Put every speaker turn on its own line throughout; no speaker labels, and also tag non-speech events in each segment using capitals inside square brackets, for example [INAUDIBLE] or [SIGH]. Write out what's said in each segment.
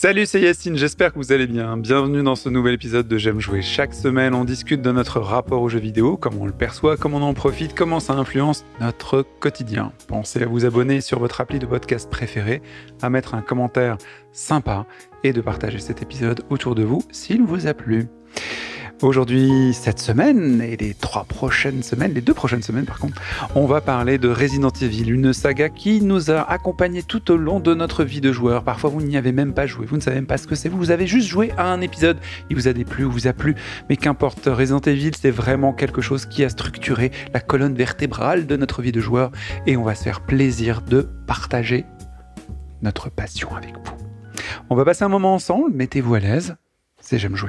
Salut, c'est Yacine, j'espère que vous allez bien. Bienvenue dans ce nouvel épisode de J'aime jouer. Chaque semaine, on discute de notre rapport aux jeux vidéo, comment on le perçoit, comment on en profite, comment ça influence notre quotidien. Pensez à vous abonner sur votre appli de podcast préféré, à mettre un commentaire sympa et de partager cet épisode autour de vous s'il vous a plu. Aujourd'hui, cette semaine et les trois prochaines semaines, les deux prochaines semaines par contre, on va parler de Resident Evil, une saga qui nous a accompagnés tout au long de notre vie de joueur. Parfois, vous n'y avez même pas joué, vous ne savez même pas ce que c'est, vous avez juste joué à un épisode, il vous a déplu ou vous a plu, mais qu'importe, Resident Evil, c'est vraiment quelque chose qui a structuré la colonne vertébrale de notre vie de joueur. Et on va se faire plaisir de partager notre passion avec vous. On va passer un moment ensemble, mettez-vous à l'aise, c'est J'aime jouer.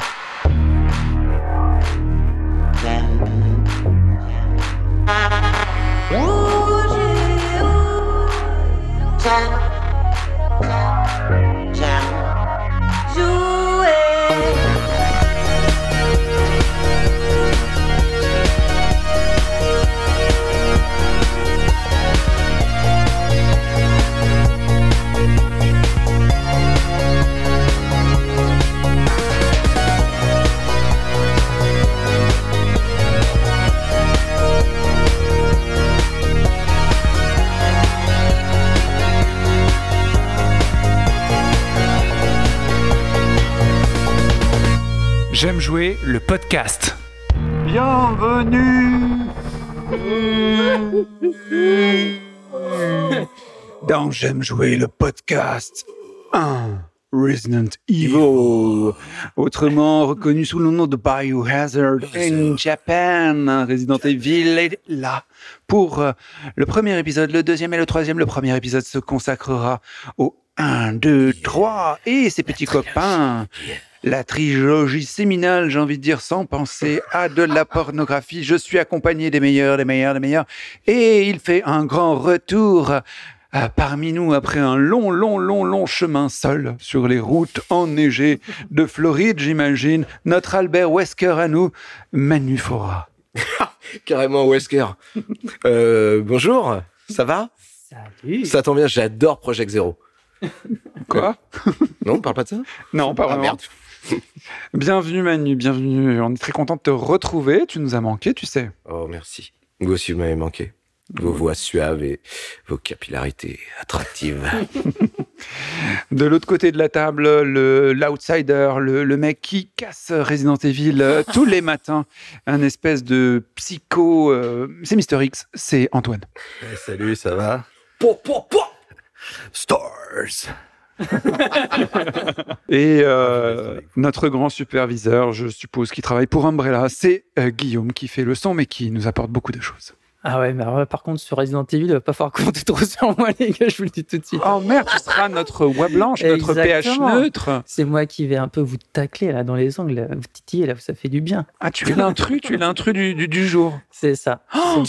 time. J'aime jouer le podcast. Bienvenue dans J'aime jouer le podcast. Un Resident Evil, autrement reconnu sous le nom de Biohazard in Japan. Resident Evil est là pour euh, le premier épisode, le deuxième et le troisième. Le premier épisode se consacrera au 1, 2, 3 et ses petits copains. La trilogie séminale, j'ai envie de dire, sans penser à de la pornographie. Je suis accompagné des meilleurs, des meilleurs, des meilleurs. Et il fait un grand retour euh, parmi nous après un long, long, long, long chemin seul sur les routes enneigées de Floride, j'imagine. Notre Albert Wesker à nous, Manufora. [LAUGHS]
Carrément Wesker. Euh, bonjour, ça va?
Salut.
Ça tombe bien, j'adore Project Zero.
Quoi?
Non, on parle pas de ça?
Non, pas
Ah
vraiment.
merde. [LAUGHS]
Bienvenue Manu, bienvenue. On est très content de te retrouver. Tu nous as manqué, tu sais.
Oh, merci. Vous aussi, vous m'avez manqué. Vos voix suaves et vos capillarités attractives. [LAUGHS]
De l'autre côté de la table, le l'outsider, le, le mec qui casse Resident Evil euh, tous les matins, un espèce de psycho. euh, c'est Mister X, c'est Antoine.
Eh, salut, ça va? Stars [LAUGHS]
Et euh, notre grand superviseur, je suppose, qui travaille pour Umbrella, c'est euh, Guillaume qui fait le son, mais qui nous apporte beaucoup de choses.
Ah ouais, mais alors, par contre, sur Resident Evil, il va pas falloir compter [LAUGHS] trop sur moi, les gars, je vous le dis tout de suite.
Oh merde, tu seras notre voix blanche, notre pH neutre.
C'est moi qui vais un peu vous tacler là dans les ongles, là, vous titiller là, ça fait du bien.
Ah, tu es l'intrus, tu es l'intrus du, du, du jour.
C'est ça.
Oh.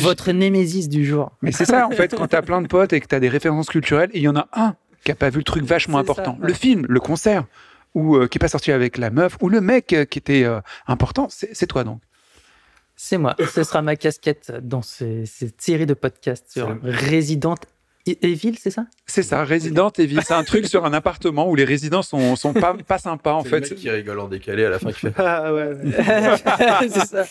Votre némésis du jour.
Mais c'est ça, en fait, quand t'as plein de potes et que t'as des références culturelles, il y en a un qui a pas vu le truc vachement
C'est
important.
ça, ouais.
Le film, le concert, ou euh, qui est pas sorti avec la meuf, ou le mec euh, qui était euh, important, c'est c'est toi donc.
C'est moi. Ce sera ma casquette dans ce- cette série de podcasts sur Resident Evil, c'est ça?
C'est ça, Resident Evil. C'est un truc sur un appartement où les résidents sont, sont pas, pas sympas, en
C'est
fait.
le mec qui rigole en décalé à la fin qui fait [LAUGHS] Ah ouais, ouais. [LAUGHS]
C'est ça.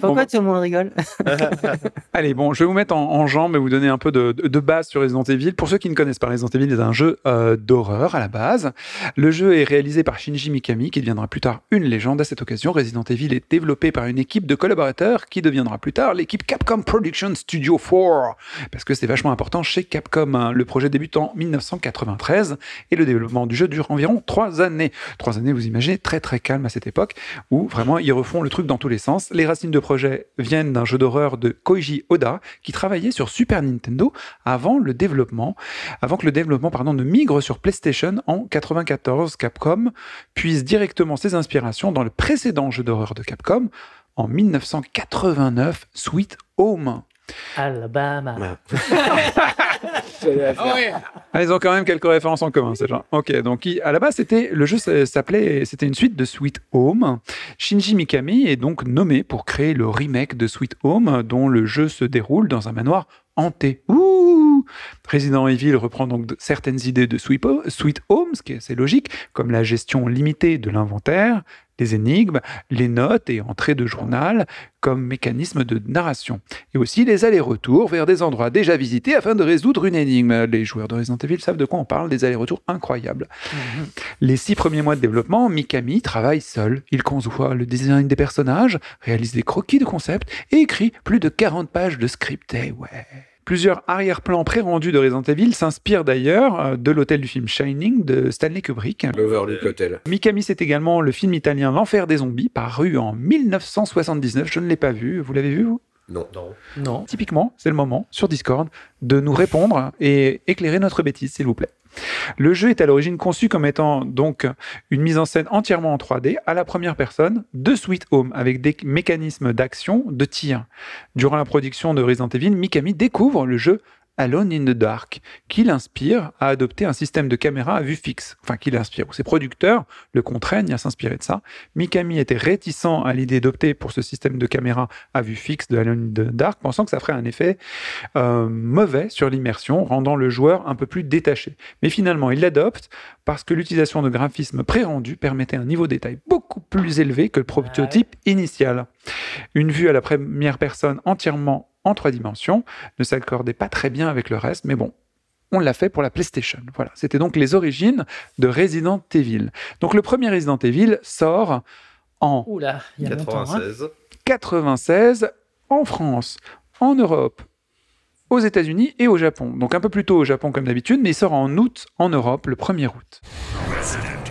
Pourquoi tout le monde rigole [LAUGHS]
Allez, bon, je vais vous mettre en, en jambe et vous donner un peu de, base sur Resident Evil. Pour ceux qui ne connaissent pas Resident Evil, c'est un jeu euh, d'horreur à la base. Le jeu est réalisé par Shinji Mikami, qui deviendra plus tard une légende. À cette occasion, Resident Evil est développé par une équipe de collaborateurs qui deviendra plus tard l'équipe Capcom Production Studio 4. Parce que c'est vachement important chez Capcom. hein. Le projet débute en 1993 et le développement du jeu dure environ trois années. Trois années, vous imaginez, très très calme à cette époque, où vraiment ils refont le truc dans tous les sens. Les racines de projet viennent d'un jeu d'horreur de Koji Oda, qui travaillait sur Super Nintendo avant le développement, avant que le développement pardon, ne migre sur PlayStation en 94. Capcom puise directement ses inspirations dans le précédent jeu d'horreur de Capcom en 1989, Sweet Home.
Alabama. [LAUGHS]
Ah, ils ont quand même quelques références en commun, ces gens. Ok, donc à la base, c'était le jeu s'appelait, c'était une suite de Sweet Home. Shinji Mikami est donc nommé pour créer le remake de Sweet Home, dont le jeu se déroule dans un manoir hanté. Ouh Resident Evil reprend donc certaines idées de Sweet Home, ce qui est assez logique, comme la gestion limitée de l'inventaire, les énigmes, les notes et entrées de journal comme mécanisme de narration. Et aussi les allers-retours vers des endroits déjà visités afin de résoudre une énigme. Les joueurs de Resident Evil savent de quoi on parle, des allers-retours incroyables. Mhm. Les six premiers mois de développement, Mikami travaille seul. Il conçoit le design des personnages, réalise des croquis de concept et écrit plus de 40 pages de script. Eh ouais Plusieurs arrière-plans pré-rendus de Resident Evil s'inspirent d'ailleurs euh, de l'hôtel du film Shining de Stanley Kubrick.
L'Overlook Hotel.
Mikami, c'est également le film italien L'Enfer des zombies, paru en 1979. Je ne l'ai pas vu. Vous l'avez vu, vous?
Non.
non. Non.
Typiquement, c'est le moment, sur Discord, de nous répondre et éclairer notre bêtise, s'il vous plaît. Le jeu est à l'origine conçu comme étant donc une mise en scène entièrement en 3D à la première personne de Sweet Home avec des mécanismes d'action de tir. Durant la production de Resident Evil, Mikami découvre le jeu Alone in the Dark, qui l'inspire à adopter un système de caméra à vue fixe. Enfin, qui l'inspire, ou ses producteurs le contraignent à s'inspirer de ça. Mikami était réticent à l'idée d'opter pour ce système de caméra à vue fixe de Alone in the Dark, pensant que ça ferait un effet euh, mauvais sur l'immersion, rendant le joueur un peu plus détaché. Mais finalement, il l'adopte parce que l'utilisation de graphismes pré-rendus permettait un niveau de détail beaucoup plus élevé que le prototype initial. Une vue à la première personne entièrement en trois dimensions, ne s'accordait pas très bien avec le reste, mais bon, on l'a fait pour la PlayStation. Voilà, c'était donc les origines de Resident Evil. Donc le premier Resident Evil sort en
96.
96 hein. en France, en Europe, aux États-Unis et au Japon. Donc un peu plus tôt au Japon comme d'habitude, mais il sort en août en Europe, le 1er août.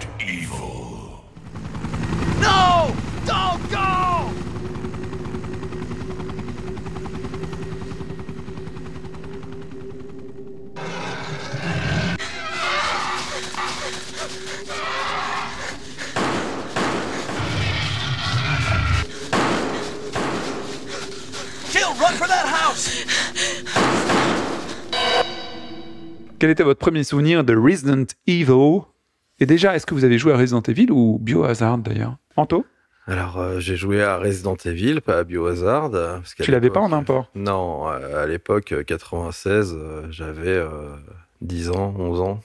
Quel était votre premier souvenir de Resident Evil? Et déjà, est-ce que vous avez joué à Resident Evil ou Biohazard d'ailleurs? Anto?
Alors, euh, j'ai joué à Resident Evil, pas à Biohazard. Parce
tu l'avais pas en import?
Non, euh, à l'époque, 96, euh, j'avais 10 ans, 11 ans.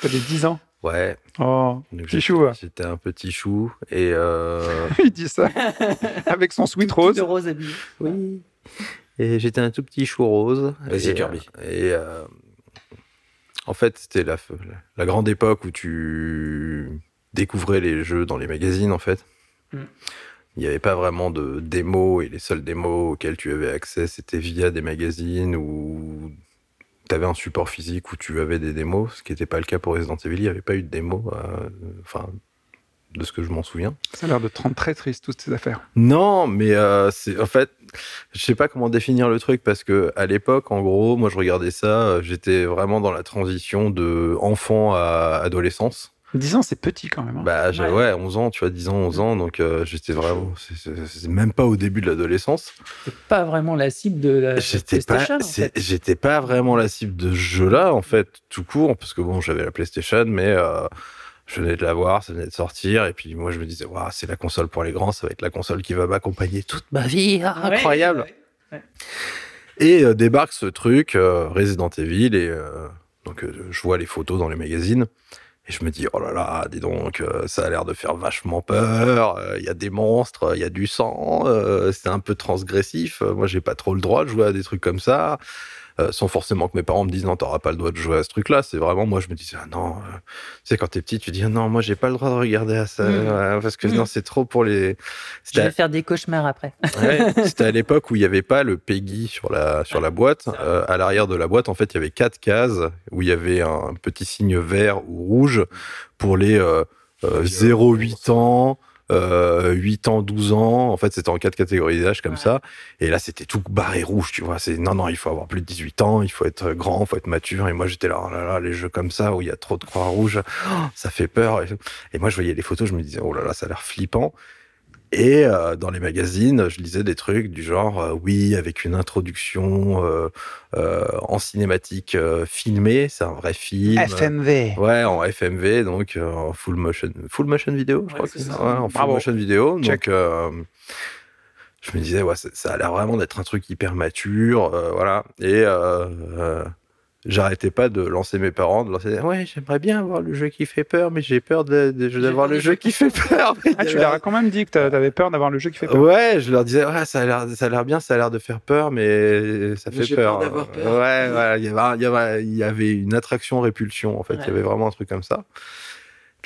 T'avais 10 ans?
Ouais.
Oh, petit chou.
J'étais un petit chou et. [LAUGHS]
Il dit ça [LAUGHS] avec son sweet rose.
De rose habillé.
Oui. Et j'étais un tout petit chou rose.
Vas-y, Kirby.
Et en fait, c'était la, la grande époque où tu découvrais les jeux dans les magazines, en fait. Mm. Il n'y avait pas vraiment de démos et les seules démos auxquelles tu avais accès, c'était via des magazines où tu avais un support physique où tu avais des démos, ce qui n'était pas le cas pour Resident Evil. Il n'y avait pas eu de démos, euh, enfin, de ce que je m'en souviens.
Ça a l'air de te rendre très triste, toutes ces affaires.
Non, mais euh, c'est en fait, je sais pas comment définir le truc parce que à l'époque, en gros, moi je regardais ça, euh, j'étais vraiment dans la transition de enfant à adolescence.
10 ans, c'est petit quand même. Hein.
Bah, ouais. ouais. 11 ans, tu vois, 10 ans, 11 ans, donc euh, j'étais vraiment. C'est même pas au début de l'adolescence.
Pas vraiment la cible de la
j'étais J'étais pas vraiment la cible de ce jeu-là, en fait, tout court, parce que bon, j'avais la PlayStation, mais euh, je venais de la voir, ça venait de sortir, et puis moi je me disais, wow, c'est la console pour les grands, ça va être la console qui va m'accompagner toute ma vie, ah, incroyable. et euh, débarque ce truc, Resident Evil, et donc je vois les photos dans les magazines. Et je me dis, oh là là, dis donc, euh, ça a l'air de faire vachement peur. Il euh, y a des monstres, il y a du sang, euh, c'est un peu transgressif. Moi, j'ai pas trop le droit de jouer à des trucs comme ça. Euh, sans forcément que mes parents me disent non, t'auras pas le droit de jouer à ce truc-là. C'est vraiment moi, je me disais ah non, euh, tu sais quand t'es petit, tu dis ah non, moi j'ai pas le droit de regarder à ça mmh. parce que mmh. non, c'est trop pour les.
Je vais faire des cauchemars après. [LAUGHS]
ouais, c'était à l'époque où il y avait pas le Peggy sur la sur la boîte. Euh, à l'arrière de la boîte, en fait, il y avait quatre cases où il y avait un petit signe vert ou rouge pour les 0-8 ans euh, 8 ans, 12 ans. En fait, c'était en quatre catégories d'âge comme ça. Et là, c'était tout barré rouge, tu vois. C'est non, non, il faut avoir plus de 18 ans, il faut être grand, il faut être mature. Et moi, j'étais là, oh là là, les jeux comme ça où il y a trop de croix rouges, [GASPS] ça fait peur. Et, moi, je voyais les photos, je me disais, oh là là, ça a l'air flippant. Et euh, dans les magazines, je lisais des trucs du genre, euh, oui, avec une introduction euh, en cinématique filmée, c'est un vrai film.
FMV.
Ouais, en FMV, donc en full motion, full motion vidéo, je crois que c'est ça. Ouais, en full motion vidéo. Donc, je me disais, ouais, ça a l'air vraiment d'être un truc hyper mature, voilà. Et j'arrêtais pas de lancer mes parents, de lancer ouais j'aimerais bien avoir le jeu qui fait peur, mais j'ai peur d'avoir le jeu qui fait peur. [LAUGHS]
Ah, tu leur as quand même dit que t'a- t'avais peur d'avoir le jeu qui fait peur.
Ouais, je leur disais, ouais, ça a l'air, ça a l'air bien, ça a l'air de faire peur, mais ça
Mais
fait peur. Ouais, ouais, il y avait, il y une attraction répulsion, en fait. Il y avait vraiment un truc comme ça.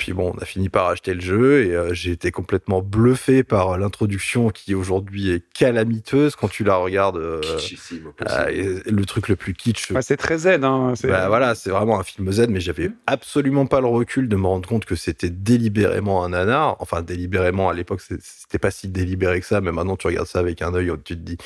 Puis bon, on a fini par acheter le jeu et euh, j'ai été complètement bluffé par l'introduction qui aujourd'hui est calamiteuse quand tu la regardes. euh, euh, le truc le plus kitsch.
Bah, c'est très Z. Hein, c'est-
Bah, voilà, c'est vraiment un film Z, mais j'avais absolument pas le recul de me rendre compte que c'était délibérément un nanar. Enfin, délibérément, à l'époque, c'était pas si délibéré que ça, mais maintenant tu regardes ça avec un œil où tu te dis,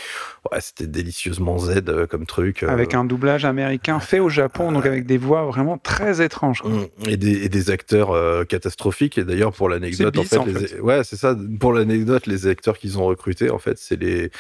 ouais, c'était délicieusement Z euh, comme truc. euh,
Avec un doublage américain fait au Japon, donc avec des voix vraiment très étranges. quoi.
Mm, Et des, et des acteurs catastrophiques. Et d'ailleurs, pour l'anecdote, en fait,
en
les- ouais, c'est ça. Pour l'anecdote, les acteurs qu'ils ont recrutés, en fait, c'est les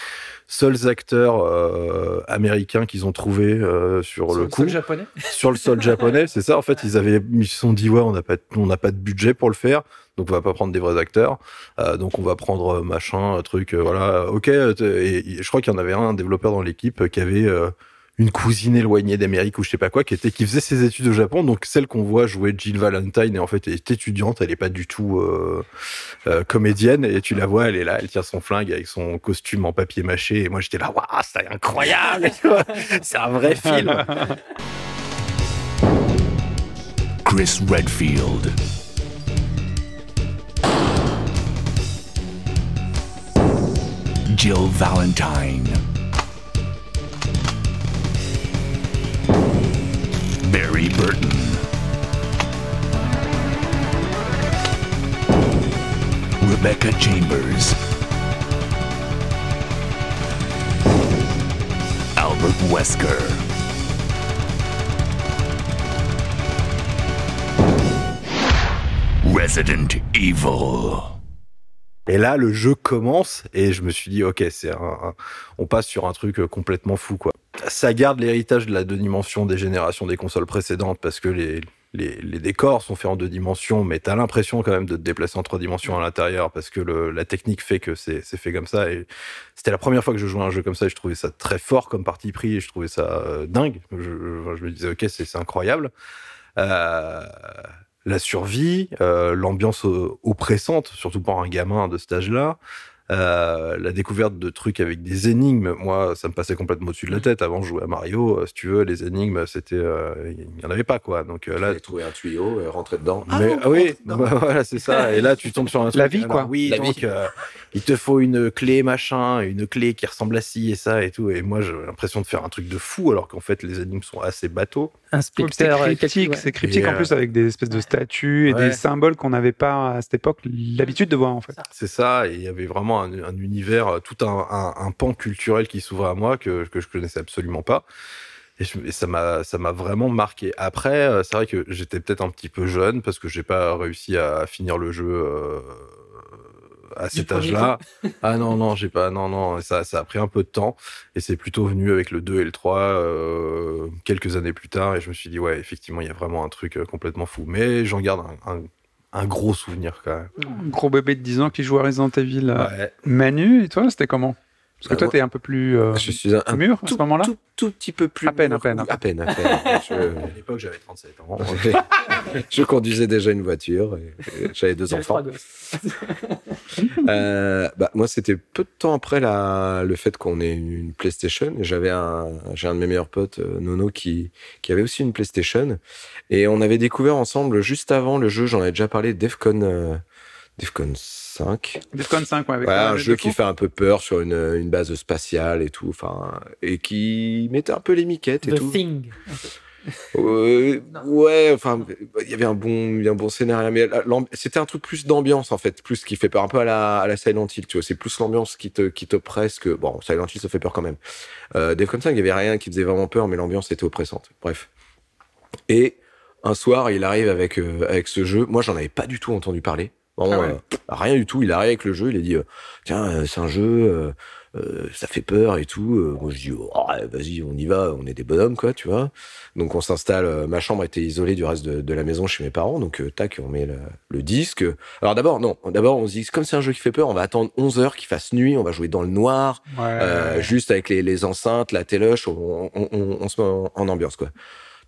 seuls acteurs euh, américains qu'ils ont trouvés euh, sur,
Sur
le coup,
sol japonais.
sur le sol japonais. C'est ça. En fait, ils avaient, ils se sont dit, ouais, on n'a pas, de- on n'a pas de budget pour le faire. Donc on va pas prendre des vrais acteurs, Euh, donc on va prendre machin, truc, euh, voilà, ok. Et, et je crois qu'il y en avait un, un développeur dans l'équipe qui avait euh, une cousine éloignée d'Amérique ou je sais pas quoi, qui était qui faisait ses études au Japon. Donc celle qu'on voit jouer Jill Valentine et en fait est étudiante, elle est pas du tout euh, euh, comédienne et tu la vois, elle est là, elle tire son flingue avec son costume en papier mâché et moi j'étais là, waouh, c'est incroyable, [LAUGHS] c'est un vrai film.
Chris Redfield. Jill Valentine. Barry Burton. Rebecca Chambers. Albert Wesker. Resident Evil.
Et là, le jeu commence et je me suis dit, ok, c'est un, un- on passe sur un truc complètement fou, quoi. Ça garde l'héritage de la deux dimensions des générations des consoles précédentes parce que les, les, décors sont faits en deux dimensions, mais t'as l'impression quand même de te déplacer en trois dimensions à l'intérieur parce que la technique fait que c'est fait comme ça. C'était la première fois que je jouais à un jeu comme ça et je trouvais ça très fort comme parti pris et je trouvais ça euh, dingue. Je, me disais, ok, c'est incroyable. Euh, la survie, euh, l'ambiance oppressante, surtout pour un gamin de cet âge-là, euh, la découverte de trucs avec des énigmes. Moi, ça me passait complètement au-dessus de la tête. Avant, je jouais à Mario, euh, si tu veux, les énigmes, c'était, euh, il y en avait pas quoi. Donc euh, là,
Là, trouvé un tuyau, euh, rentrer dedans.
mais ah oui, bah, [LAUGHS] voilà, c'est ça. Et là, tu tombes sur un truc.
La vie,
alors,
quoi.
Oui,
La
donc
vie.
euh, il te faut une clé machin, une clé qui ressemble à ci et ça et tout. Et moi, j'ai l'impression de faire un truc de fou, alors qu'en fait, les énigmes sont assez bateaux.
Un
Ouais, C'est cryptique,
ouais.
c'est cryptique
Et,
en plus avec des espèces de statues et
ouais.
des symboles qu'on n'avait pas à cette époque l'habitude de voir en fait.
C'est ça. Et il y avait vraiment un, un univers, euh, tout un, un, un pan culturel qui s'ouvrait à moi que, que je connaissais absolument pas. Et, je- et ça m'a ça m'a vraiment marqué. Après, euh, c'est vrai que j'étais peut-être un petit peu jeune parce que j'ai pas réussi à finir le jeu euh, à cet âge-là. ah non non, j'ai pas non non, ça ça a pris un peu de temps et c'est plutôt venu avec le 2 et le 3 euh, quelques années plus tard et je me suis dit ouais, effectivement, il y a vraiment un truc complètement fou. Mais j'en garde un, un, un gros souvenir quand même.
Un gros bébé de 10 ans qui joue à Resident Evil. euh,
Ouais.
Manu, et toi, c'était comment? Parce que toi, t'es un peu plus euh,
Je suis un, un
mûr à ce moment-là
tout, tout petit peu plus.
À peine, à peine, à
peine, à peine. [LAUGHS] Je-
À l'époque, j'avais 37 ans. [LAUGHS]
je conduisais déjà une voiture et, et j'avais deux enfants. [LAUGHS] Euh, bah, moi, c'était peu de temps après la, le fait qu'on ait une, PlayStation. J'avais un, j'ai un de mes meilleurs potes, euh, Nono, qui, qui avait aussi une PlayStation. Et on avait découvert ensemble, juste avant le jeu, j'en avais déjà parlé, Defcon, euh, Defcon 5.
Defcon 5, ouais, avec la
un jeu qui fait un peu peur sur une, une base spatiale et tout, enfin, et qui mettait un peu les miquettes et
The
tout.
Thing.
Euh, ouais, enfin, il y avait un bon, un bon scénario, mais c'était un truc plus d'ambiance en fait, plus qui fait peur, un peu à la, à la Silent Hill, tu vois. C'est plus l'ambiance qui te, qui te presse que, bon, Silent Hill ça fait peur quand même. Euh, Defcon 5, il y avait rien qui faisait vraiment peur, mais l'ambiance était oppressante. Bref. Et un soir, il arrive avec, euh, avec ce jeu. Moi, j'en avais pas du tout entendu parler. Vraiment,
Ah ouais.
euh, rien du tout. Il arrive avec le jeu, il a dit, euh, tiens, euh, c'est un jeu, euh, ça fait peur et tout. Euh, moi, je dis, oh, vas-y, on y va, on est des bonhommes, quoi, tu vois. Donc, on s'installe. euh, ma chambre était isolée du reste de, de la maison chez mes parents. Donc, tac, on met le, le disque. Alors, d'abord, non, d'abord, on se dit, comme c'est un jeu qui fait peur, on va attendre 11 heures qu'il fasse nuit, on va jouer dans le noir,
Ouais, ouais.
juste avec les, les enceintes, la téloche, on, on, on, on se met en, en ambiance, quoi.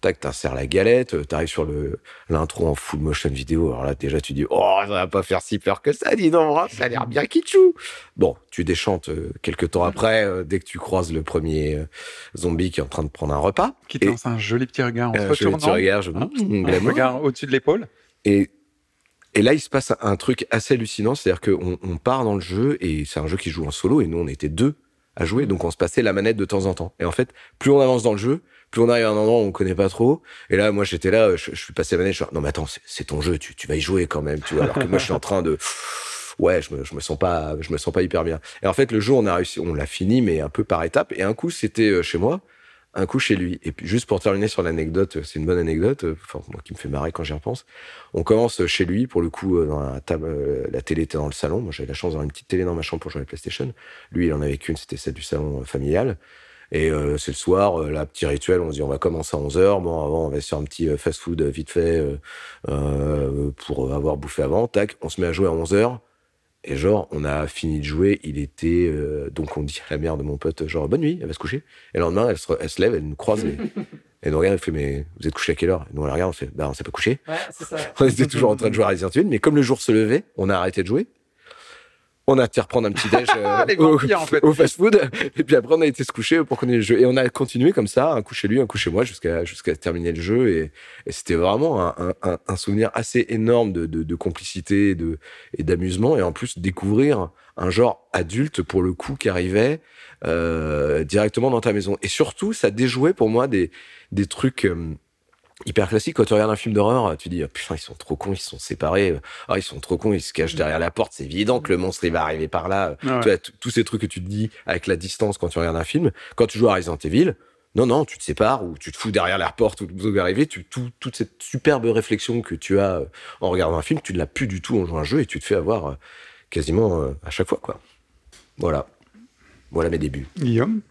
Tac, t'insères la galette, euh, t'arrives sur le l'intro en full motion vidéo. Alors là, déjà, tu dis, oh, ça va pas faire si peur que ça, dis donc, hein, ça a l'air bien kitschou. Bon, tu déchantes euh, quelques temps après, euh, dès que tu croises le premier euh, zombie qui est en train de prendre un repas.
Qui te lance un joli petit regard en se retournant.
tu regardes, je,
Hein Un regard au-dessus de l'épaule.
Et, et là, il se passe un truc assez hallucinant, c'est-à-dire qu'on on part dans le jeu et c'est un jeu qui joue en solo et nous, on était deux à jouer, donc on se passait la manette de temps en temps. Et en fait, plus on avance dans le jeu, plus on arrive à un endroit où on connaît pas trop. Et là, moi, j'étais là, je, suis passé la manette, je suis non mais attends, c'est- ton jeu, tu, vas y jouer quand même, tu vois. Alors que moi, je suis en train de, ouais, je me, je me sens pas, je me sens pas hyper bien. Et en fait, le jeu, on a réussi, on l'a fini, mais un peu par étapes. Et un coup, c'était euh, chez moi, un coup chez lui. Et puis, juste pour terminer sur l'anecdote, c'est une bonne anecdote, euh, enfin, moi qui me fait marrer quand j'y repense. On commence chez lui, pour le coup, euh, dans la euh, télé était dans le salon. Moi, j'avais la chance d'avoir une petite télé dans ma chambre pour jouer à la PlayStation. Lui, il en avait qu'une, c'était celle du salon euh, familial. Et euh, c'est le soir, euh, là, petit rituel, on se dit on va commencer à 11h. Bon, avant, on va se faire un petit euh, fast-food euh, vite fait euh, euh, pour avoir bouffé avant. Tac, on se met à jouer à 11h. Et genre, on a fini de jouer, il était... euh, donc on dit à la mère de mon pote, genre, bonne nuit, elle va se coucher. Et le lendemain, elle se, re- elle se lève, elle nous croise, [LAUGHS] et, elle nous regarde, elle fait, mais vous êtes couché à quelle heure? Et nous, on la regarde, on fait, bah, on s'est pas couché.
Ouais, c'est ça. [LAUGHS]
On était toujours en train de jouer à Resident Evil, mais comme le jour se levait, on a arrêté de jouer. On a été reprendre un petit déj [LAUGHS] euh, au,
vampires, en fait.
au fast-food, et puis après on a été se coucher pour ait le jeu. Et on a continué comme ça, un coup chez lui, un coup chez moi, jusqu'à jusqu'à terminer le jeu. Et, et c'était vraiment un, un- un, un souvenir assez énorme de, de, de complicité et de et d'amusement, et en plus découvrir un genre adulte pour le coup qui arrivait euh, directement dans ta maison. Et surtout, ça déjouait pour moi des des trucs. euh, hyper classique. Quand tu regardes un film d'horreur, tu dis oh, putain ils sont trop cons, ils se sont séparés. Ah ils sont trop cons, ils se cachent derrière la porte. C'est évident que le monstre il va arriver par là.
Ouais.
Tu vois, tous ces trucs que tu te dis avec la distance quand tu regardes un film. Quand tu joues à Resident Evil, non non, tu te sépares ou tu te fous derrière la porte où vous arriver. Tu tout, toute cette superbe réflexion que tu as euh, en regardant un film, tu ne l'as plus du tout en jouant à un jeu et tu te fais avoir euh, quasiment euh, à chaque fois quoi. Voilà, voilà mes débuts.
Guillaume?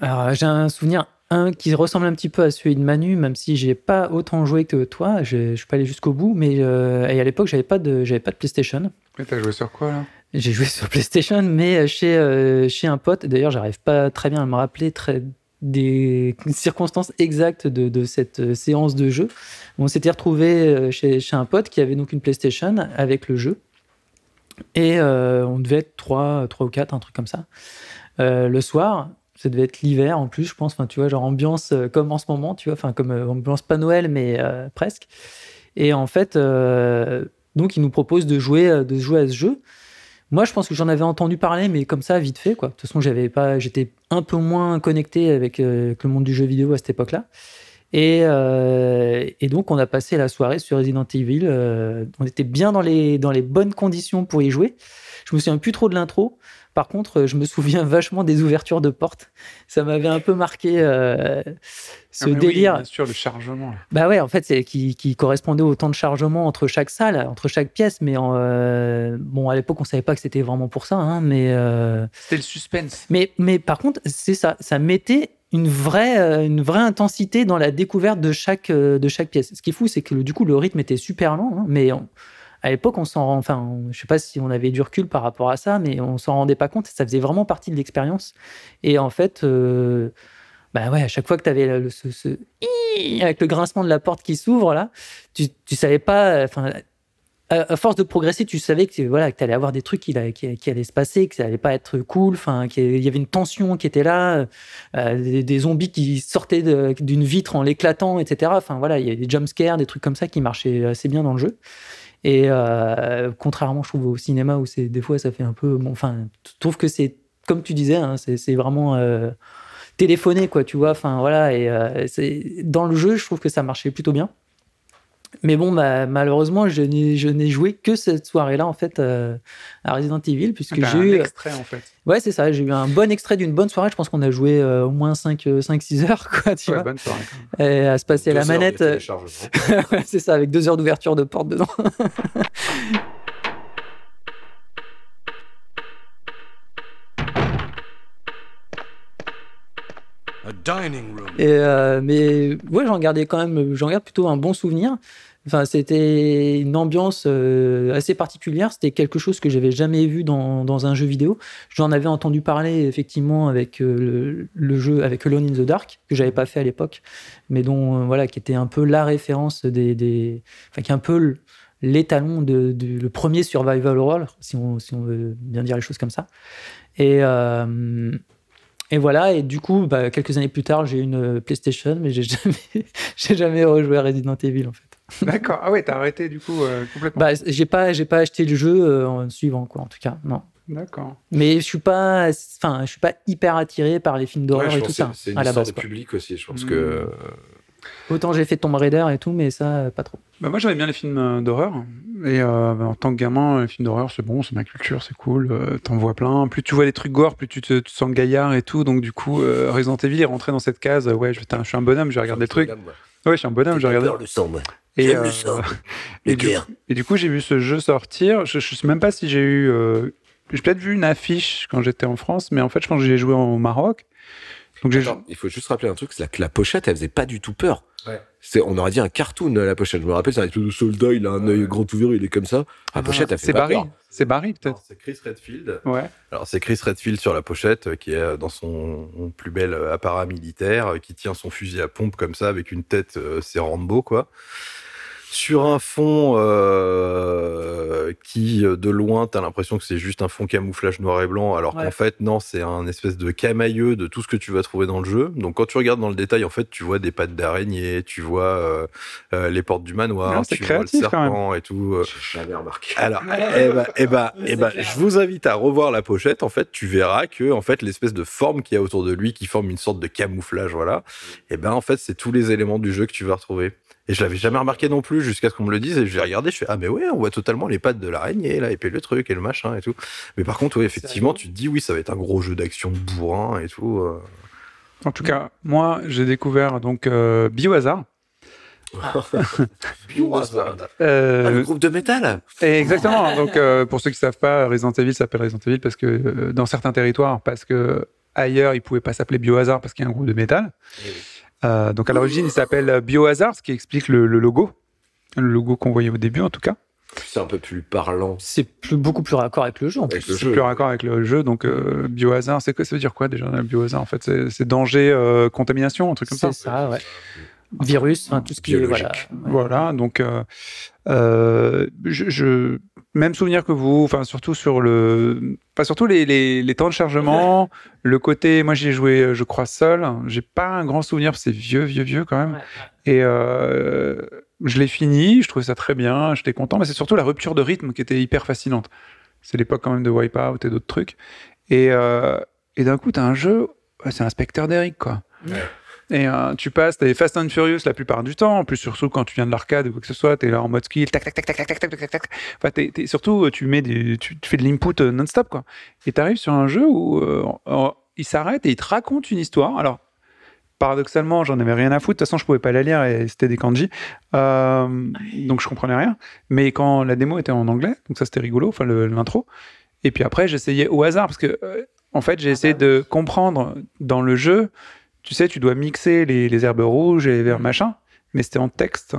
Alors, j'ai un souvenir un qui ressemble un petit peu à celui de Manu, même si j'ai pas autant joué que toi. Je, je suis pas allé jusqu'au bout, mais euh, et à l'époque, j'avais pas de, j'avais pas de PlayStation.
Mais t'as joué sur quoi là?
J'ai joué sur PlayStation, mais chez, euh, chez un pote. D'ailleurs, j'arrive pas très bien à me rappeler très, des circonstances exactes de, de cette euh, séance de jeu. On s'était retrouvé chez, chez un pote qui avait donc une PlayStation avec le jeu. Et euh, on devait être 3, trois ou 4, un truc comme ça. Euh, le soir, ça devait être l'hiver en plus, je pense. Enfin, tu vois, genre ambiance euh, comme en ce moment, tu vois, enfin, comme euh, ambiance pas Noël, mais euh, presque. Et en fait, donc, il nous propose de jouer, de jouer à ce jeu. Moi, je pense que j'en avais entendu parler, mais comme ça, vite fait, quoi. De toute façon, j'avais pas, j'étais un peu moins connecté avec, le monde du jeu vidéo à cette époque-là. Et, et donc, on a passé la soirée sur Resident Evil. on était bien dans les, dans les bonnes conditions pour y jouer. Je me souviens plus trop de l'intro. Par contre, je me souviens [LAUGHS] vachement des ouvertures de portes. Ça m'avait un peu marqué euh, ce
Ah, mais oui,
délire.
bien sûr, le chargement.
Bah ouais, en fait, c'est qui, qui correspondait au temps de chargement entre chaque salle, entre chaque pièce. Mais en, euh, bon, à l'époque, on savait pas que c'était vraiment pour ça. Hein, mais, euh,
C'était le suspense.
mais, mais par contre, c'est ça. Ça mettait une vraie, une vraie intensité dans la découverte de chaque, de chaque pièce. Ce qui est fou, c'est que du coup, le rythme était super lent. hein, mais on- à l'époque, on s'en, enfin, je sais pas si on avait du recul par rapport à ça, mais on s'en rendait pas compte. Ça faisait vraiment partie de l'expérience. Et en fait, euh, bah ouais, à chaque fois que tu avais le, ce, avec le grincement de la porte qui s'ouvre là, tu, tu savais pas, enfin, à, force de progresser, tu savais que voilà que allais avoir des trucs qui, qui, allaient se passer, que ça allait pas être cool, enfin, qu'il y avait une tension qui était là, euh, des, zombies qui sortaient d'une vitre en l'éclatant, etc. Enfin voilà, il y a des jumpscares, des trucs comme ça qui marchaient assez bien dans le jeu. Et euh, contrairement, je trouve au cinéma où c'est des fois ça fait un peu, bon, enfin, je trouve que c'est comme tu disais, hein, c'est vraiment euh, téléphoné, quoi, tu vois. Enfin, voilà. Et euh, dans le jeu, je trouve que ça marchait plutôt bien. Mais bon, bah, malheureusement, je n'ai joué que cette soirée-là, en fait, euh, à Resident Evil, puisque
T'as
j'ai
un
eu.
extrait en fait.
Ouais, c'est ça. J'ai eu un bon extrait d'une bonne soirée. Je pense qu'on a joué euh, au moins 5-6 heures, quoi, tu
Ouais,
vois.
bonne soirée.
Et à se passer à la manette. euh, [LAUGHS] c'est ça, avec deux heures d'ouverture de porte dedans. [LAUGHS] Euh, mais ouais, j'en gardais quand même, j'en garde plutôt un bon souvenir. Enfin, c'était une ambiance euh, assez particulière. C'était quelque chose que j'avais jamais vu dans, dans un jeu vidéo. J'en avais entendu parler effectivement avec euh, le, jeu, avec Alone in the Dark, que j'avais pas fait à l'époque, mais dont voilà, qui était un peu la référence des, des enfin, qui est un peu l'étalon de, du- le premier survival horror, si on, si on veut bien dire les choses comme ça. Et et voilà, et du coup, bah, quelques années plus tard, j'ai eu une PlayStation, mais j'ai [LAUGHS] jamais, j'ai jamais rejoué à Resident Evil en fait.
D'accord. Ah ouais, t'as arrêté du coup euh, complètement.
Bah, j'ai pas, j'ai pas acheté le jeu euh, en suivant quoi, en tout cas, non.
D'accord.
Mais je suis pas, enfin, je suis pas hyper attiré par les films d'horreur
Ouais,
et tout ça
C'est une
à la base.
de
quoi.
public aussi. Je pense
Mm.
que. euh,
Autant j'ai fait Tomb Raider et tout, mais ça, euh, pas trop.
Bah moi j'aimais bien les films euh, d'horreur et euh, en tant que gamin les films d'horreur c'est bon c'est ma culture c'est cool euh, t'en vois plein plus tu vois les trucs gore plus tu te, tu te sens gaillard et tout donc du coup euh, Resident Evil est rentré dans cette case ouais je, je suis un bonhomme je vais regarder le truc
Madame, moi.
ouais je suis un bonhomme je vais regarder
le sang, moi.
et,
J'aime
euh,
le sang. [LAUGHS]
et,
Le
du,
cœur.
et du coup j'ai vu ce jeu sortir je, je sais même pas si j'ai eu euh, j'ai peut-être vu une affiche quand j'étais en France mais en fait je pense que j'ai joué au Maroc donc
Attends, il faut juste rappeler un truc, c'est que la pochette, elle faisait pas du tout peur.
Ouais.
C'est, on aurait dit un cartoon la pochette. Je me rappelle, c'est un espèce de soldat, il a un œil grand ouvert, il est comme ça. La pochette, elle fait
c'est Barry c'est Barry peut-être
C'est Chris Redfield.
ouais
Alors c'est Chris Redfield sur la pochette euh, qui est euh, dans son plus bel euh, apparat militaire, qui tient son fusil à pompe comme ça avec une tête, c'est Rambo quoi. Sur un fond euh, qui euh, de loin t'as l'impression que c'est juste un fond camouflage noir et blanc, alors
Ouais.
qu'en fait non c'est un espèce de camailleux de tout ce que tu vas trouver dans le jeu. Donc quand tu regardes dans le détail en fait tu vois des pattes d'araignée, tu vois euh, euh, les portes du manoir,
Non, c'est
tu vois le
créatif, quand même.
serpent et tout.
jamais remarqué.
alors, eh ben, eh ben, [LAUGHS] eh ben, je vous invite à revoir la pochette. En fait, tu verras que, en fait, l'espèce de forme qu'il y a autour de lui, qui forme une sorte de camouflage, voilà. Et ben, en fait, c'est tous les éléments du jeu que tu vas retrouver. Et je l'avais jamais remarqué non plus jusqu'à ce qu'on me le dise. Et je l'ai regardé, je fais ah mais ouais, on voit totalement les pattes de l'araignée là, et puis le truc et le machin et tout. Mais par contre, oui, effectivement, tu te dis oui, ça va être un gros jeu d'action bourrin et tout. euh.
en tout cas moi j'ai découvert donc euh, Biohazard [LAUGHS]
Biohazard.
Euh,
Ah, le groupe de métal
Exactement. Donc, euh, pour ceux qui savent pas, Resident Evil s'appelle Resident Evil parce que euh, dans certains territoires, parce que ailleurs, il pouvait pas s'appeler Biohazard parce qu'il y a un groupe de métal. Euh, donc, à l'origine, il s'appelle Biohazard, ce qui explique le, le logo, le logo qu'on voyait au début, en tout cas.
C'est un peu plus parlant.
C'est plus- beaucoup plus raccord avec le jeu. En plus.
C'est plus raccord avec le jeu. Donc, euh, Biohazard, c'est quoi Ça veut dire quoi déjà, Biohazard En fait, c'est c'est danger, euh, contamination, un truc comme ça?
C'est ça, ouais. Virus, enfin, tout ce qui est voilà.
Voilà, donc euh, euh, je, je- même souvenir que vous, enfin surtout sur le, pas surtout les, les, les temps de chargement, [LAUGHS] le côté, moi j'ai joué, euh, je crois seul, j'ai pas un grand souvenir, c'est vieux, vieux, vieux quand même,
Ouais.
et euh, je l'ai fini, je trouvais ça très bien, j'étais content, mais c'est surtout la rupture de rythme qui était hyper fascinante. C'est l'époque quand même de Wipeout et d'autres trucs, et, euh, et d'un coup t'as un jeu, c'est un Spectre d'Eric quoi.
Ouais.
Et euh, tu passes, t'es Fast and Furious la plupart du temps, en plus surtout quand tu viens de l'arcade ou quoi que ce soit, t'es là en mode skill, tac tac tac tac tac tac tac tac tac. Enfin, t'es, t'es- surtout tu mets des, tu, tu fais de l'input euh, non-stop quoi. Et t'arrives sur un jeu où euh, euh, il s'arrête et il te raconte une histoire. Alors paradoxalement, j'en avais rien à foutre. De toute façon, je pouvais pas la lire et c'était des kanji, Euh, donc je comprenais rien. Mais quand la démo était en anglais, donc ça c'était rigolo, enfin l'intro. Et puis après, j'essayais au hasard parce que euh, en fait, j'ai essayé de comprendre dans le jeu. Tu sais, tu dois mixer les, les herbes rouges et les verts machin, mais c'était en texte.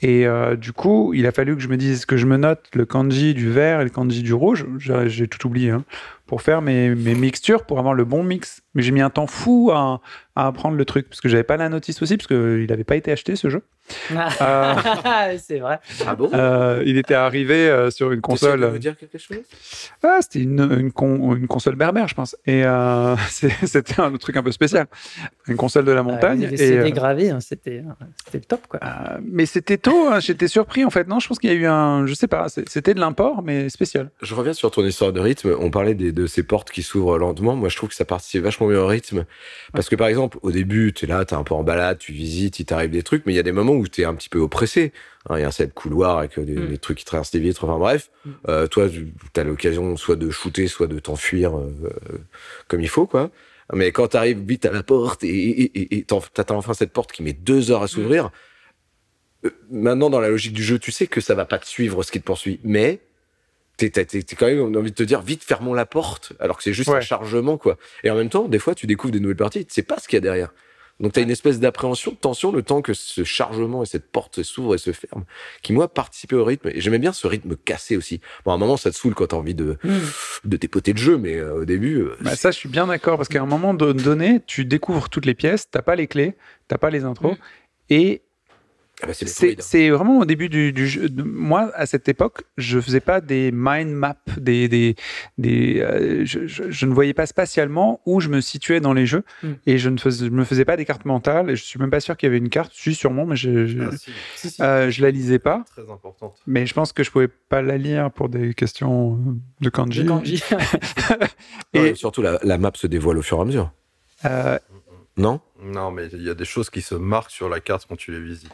Et euh, du coup, il a fallu que je me dise que je me note le kanji du vert et le kanji du rouge. J'ai j'ai tout oublié hein, pour faire mes, mes mixtures, pour avoir le bon mix. Mais j'ai mis un temps fou à, à apprendre le truc parce que j'avais pas la notice aussi parce qu'il n'avait pas été acheté ce jeu. Euh, [LAUGHS]
c'est vrai.
Ah bon?
Euh, il était arrivé euh, sur une console.
de me dire quelque chose?
Ah, c'était une, une, con- une console berbère, je pense. Et euh, [LAUGHS] c'était un truc un peu spécial. Une console de la montagne.
CD
euh,
gravés, hein, c'était c'était le top quoi.
euh, mais c'était tôt, hein, j'étais surpris en fait. Non, je pense qu'il y a eu un. Je sais pas, c'était de l'import, mais spécial.
Je reviens sur ton histoire de rythme. On parlait des- de ces portes qui s'ouvrent lentement. Moi, je trouve que ça participe vachement au rythme. Parce que, par exemple, au début, t'es là, t'es un peu en balade, tu visites, il t'arrive des trucs, mais il y a des moments où t'es un petit peu oppressé. Hein, Il y a un set couloir avec euh, des,
Mm.
des trucs qui traversent des vitres. Enfin, bref.
Mm.
Euh, toi, tu as l'occasion soit de shooter, soit de t'enfuir euh, euh, comme il faut, quoi. Mais quand t'arrives vite à la porte et, et, et, et t'en- t'attends enfin cette porte qui met deux heures à s'ouvrir, euh, maintenant, dans la logique du jeu, tu sais que ça va pas te suivre ce qui te poursuit. Mais t'es quand même envie de te dire vite fermons la porte alors que c'est juste
Ouais.
un chargement quoi et en même temps des fois tu découvres des nouvelles parties tu sais pas ce qu'il y a derrière Donc, tu as une espèce d'appréhension, de tension, le temps que ce chargement et cette porte s'ouvrent et se ferment, qui, moi, participait au rythme. Et j'aimais bien ce rythme cassé aussi. Bon, à un moment, ça te saoule quand t'as envie de,
Hmm.
de dépoter le jeu, mais euh, au début, euh,
Bah, ça, je suis bien d'accord parce qu'à un moment do- donné, tu découvres toutes les pièces, t'as pas les clés, t'as pas les intros, et
ah bah, c'est
vraiment au début du, du jeu. Moi, à cette époque, je faisais pas des mind maps, des, des, des euh, je, je- je ne voyais pas spatialement où je me situais dans les jeux,
Mm.
et je ne faisais, je me faisais pas des cartes mentales. Et je suis même pas sûr qu'il y avait une carte, je suis sûrement, mais je, je,
Ah, si, si, si.
euh, je la lisais pas.
Très importante.
Mais je pense que je pouvais pas la lire pour des questions de kanji.
De kanji. [LAUGHS]
Non,
et-
surtout, la, la map se dévoile au fur et à mesure.
Euh,
Non
Non, mais il y a des choses qui se marquent sur la carte quand tu les visites.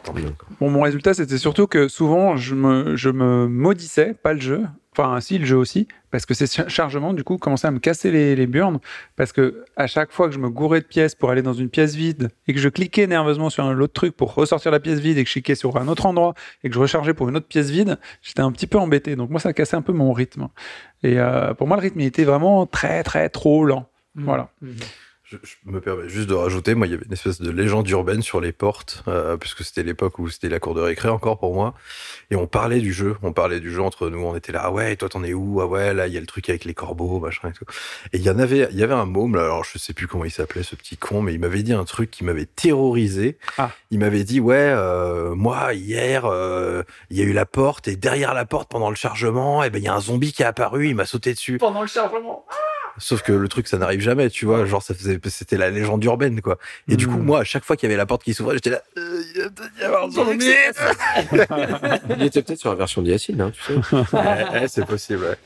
Bon, mon résultat, c'était surtout que souvent, je me, je me maudissais, pas le jeu, enfin, si, le jeu aussi, parce que ces char- chargements, du coup, commençaient à me casser les, les burnes, parce que à chaque fois que je me gourais de pièces pour aller dans une pièce vide, et que je cliquais nerveusement sur un autre truc pour ressortir la pièce vide, et que je cliquais sur un autre endroit, et que je rechargeais pour une autre pièce vide, j'étais un petit peu embêté. Donc, moi, ça cassait un peu mon rythme. Et euh, pour moi, le rythme, il était vraiment très, très trop lent. Voilà.
Mhm.
Je, je me permets juste de rajouter, moi, il y avait une espèce de légende urbaine sur les portes, euh, puisque c'était l'époque où c'était la cour de récré encore pour moi, et on parlait du jeu, on parlait du jeu entre nous, on était là, ah ouais, toi t'en es où, ah ouais, là il y a le truc avec les corbeaux, machin et tout. Et il y en avait, il y avait un môme, là, alors je sais plus comment il s'appelait, ce petit con, mais il m'avait dit un truc qui m'avait terrorisé.
Ah.
Il m'avait dit, ouais, euh, moi hier, euh, il y a eu la porte, et derrière la porte pendant le chargement, et ben il y a un zombie qui est apparu, il m'a sauté dessus.
Pendant le chargement.
Sauf que le truc, ça n'arrive jamais, tu vois. Genre, ça faisait, c'était la légende urbaine, quoi. Et du coup, moi, à chaque fois qu'il y avait la porte qui s'ouvrait, j'étais là, euh, il y avoir un zombie. [LAUGHS]
Il était peut-être sur la version d'Yacine, hein, tu sais.
Ouais, [LAUGHS] ouais, c'est possible, ouais.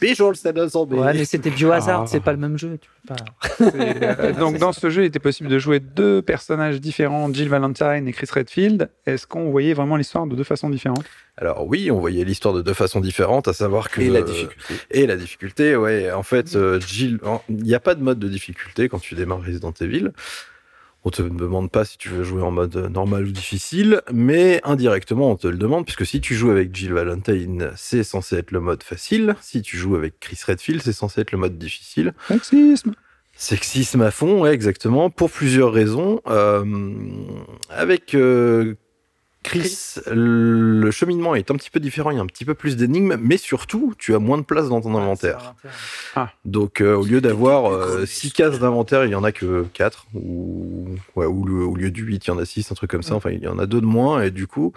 Bijou, c'est un zombie.
Ouais, mais c'était biohazard,
Ah.
c'est pas le même jeu. Tu peux pas... [LAUGHS]
C'est, euh, donc dans ce jeu, il était possible de jouer deux personnages différents, Jill Valentine et Chris Redfield. Est-ce qu'on voyait vraiment l'histoire de deux façons différentes?
Alors oui, on voyait l'histoire de deux façons différentes, à savoir que
Et la difficulté.
et la difficulté, ouais. En fait, euh, Jill, il n'y a pas de mode de difficulté quand tu démarres Resident Evil. On te demande pas si tu veux jouer en mode normal ou difficile, mais indirectement on te le demande puisque si tu joues avec Jill Valentine, c'est censé être le mode facile. Si tu joues avec Chris Redfield, c'est censé être le mode difficile.
Sexisme
Sexisme à fond, ouais, exactement, pour plusieurs raisons. Euh, avec euh, Chris, le cheminement est un petit peu différent, il y a un petit peu plus d'énigmes, mais surtout, tu as moins de place dans ton inventaire. Donc, euh, au lieu d'avoir 6 cases d'inventaire, il y en a que 4, ou, ouais, ou le- au lieu du 8, il y en a 6, un truc comme ça. Enfin, il y en a deux de moins, et du coup,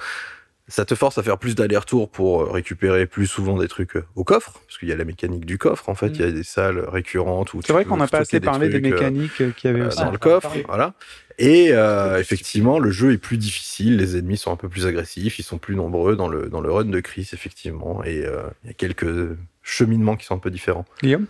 ça te force à faire plus d'allers-retours pour euh, récupérer plus souvent des trucs euh, au coffre, parce qu'il y a la mécanique du coffre, en fait, il y a des salles récurrentes où
C'est vrai qu'on n'a pas assez parlé des
euh,
mécaniques euh, qu'il y avait
euh,
aussi.
dans
Ah,
le coffre, voilà. Et euh, effectivement, le jeu est plus difficile, les ennemis sont un peu plus agressifs, ils sont plus nombreux dans le dans le run de Chris, effectivement, et euh, il y a quelques cheminements qui sont un peu différents.
Guillaume?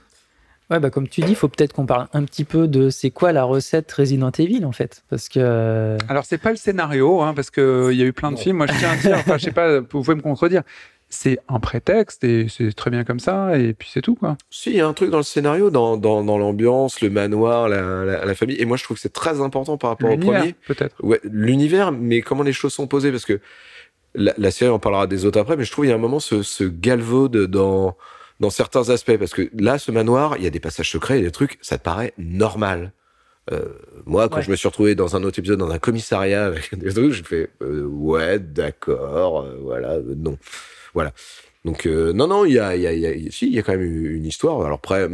Ouais, bah comme tu dis, il faut peut-être qu'on parle un petit peu de c'est quoi la recette Resident Evil en fait, parce que euh,
Alors, c'est pas le scénario, hein, parce qu'il y a eu plein de
Non.
films. Moi, je tiens à dire, enfin, je sais pas, vous pouvez me contredire. C'est un prétexte et c'est très bien comme ça, et puis c'est tout, quoi.
Si, il y a un truc dans le scénario, dans, dans, dans l'ambiance, le manoir, la, la, la famille. Et moi, je trouve que c'est très important par rapport au
L'univers,
premier.
peut-être.
Ouais, l'univers, mais comment les choses sont posées, parce que la, la série, on parlera des autres après, mais je trouve qu'il y a un moment ce, ce galvaude dans, dans certains aspects, parce que là, ce manoir, il y a des passages secrets, il y a des trucs, ça te paraît normal. Euh, moi, quand
Ouais.
je me suis retrouvé dans un autre épisode, dans un commissariat avec [LAUGHS] des trucs, je fais euh, ouais, d'accord, euh, voilà, euh, non, voilà. Donc euh, non, non, il y a, y a, y a, si, y a quand même une histoire. Alors après,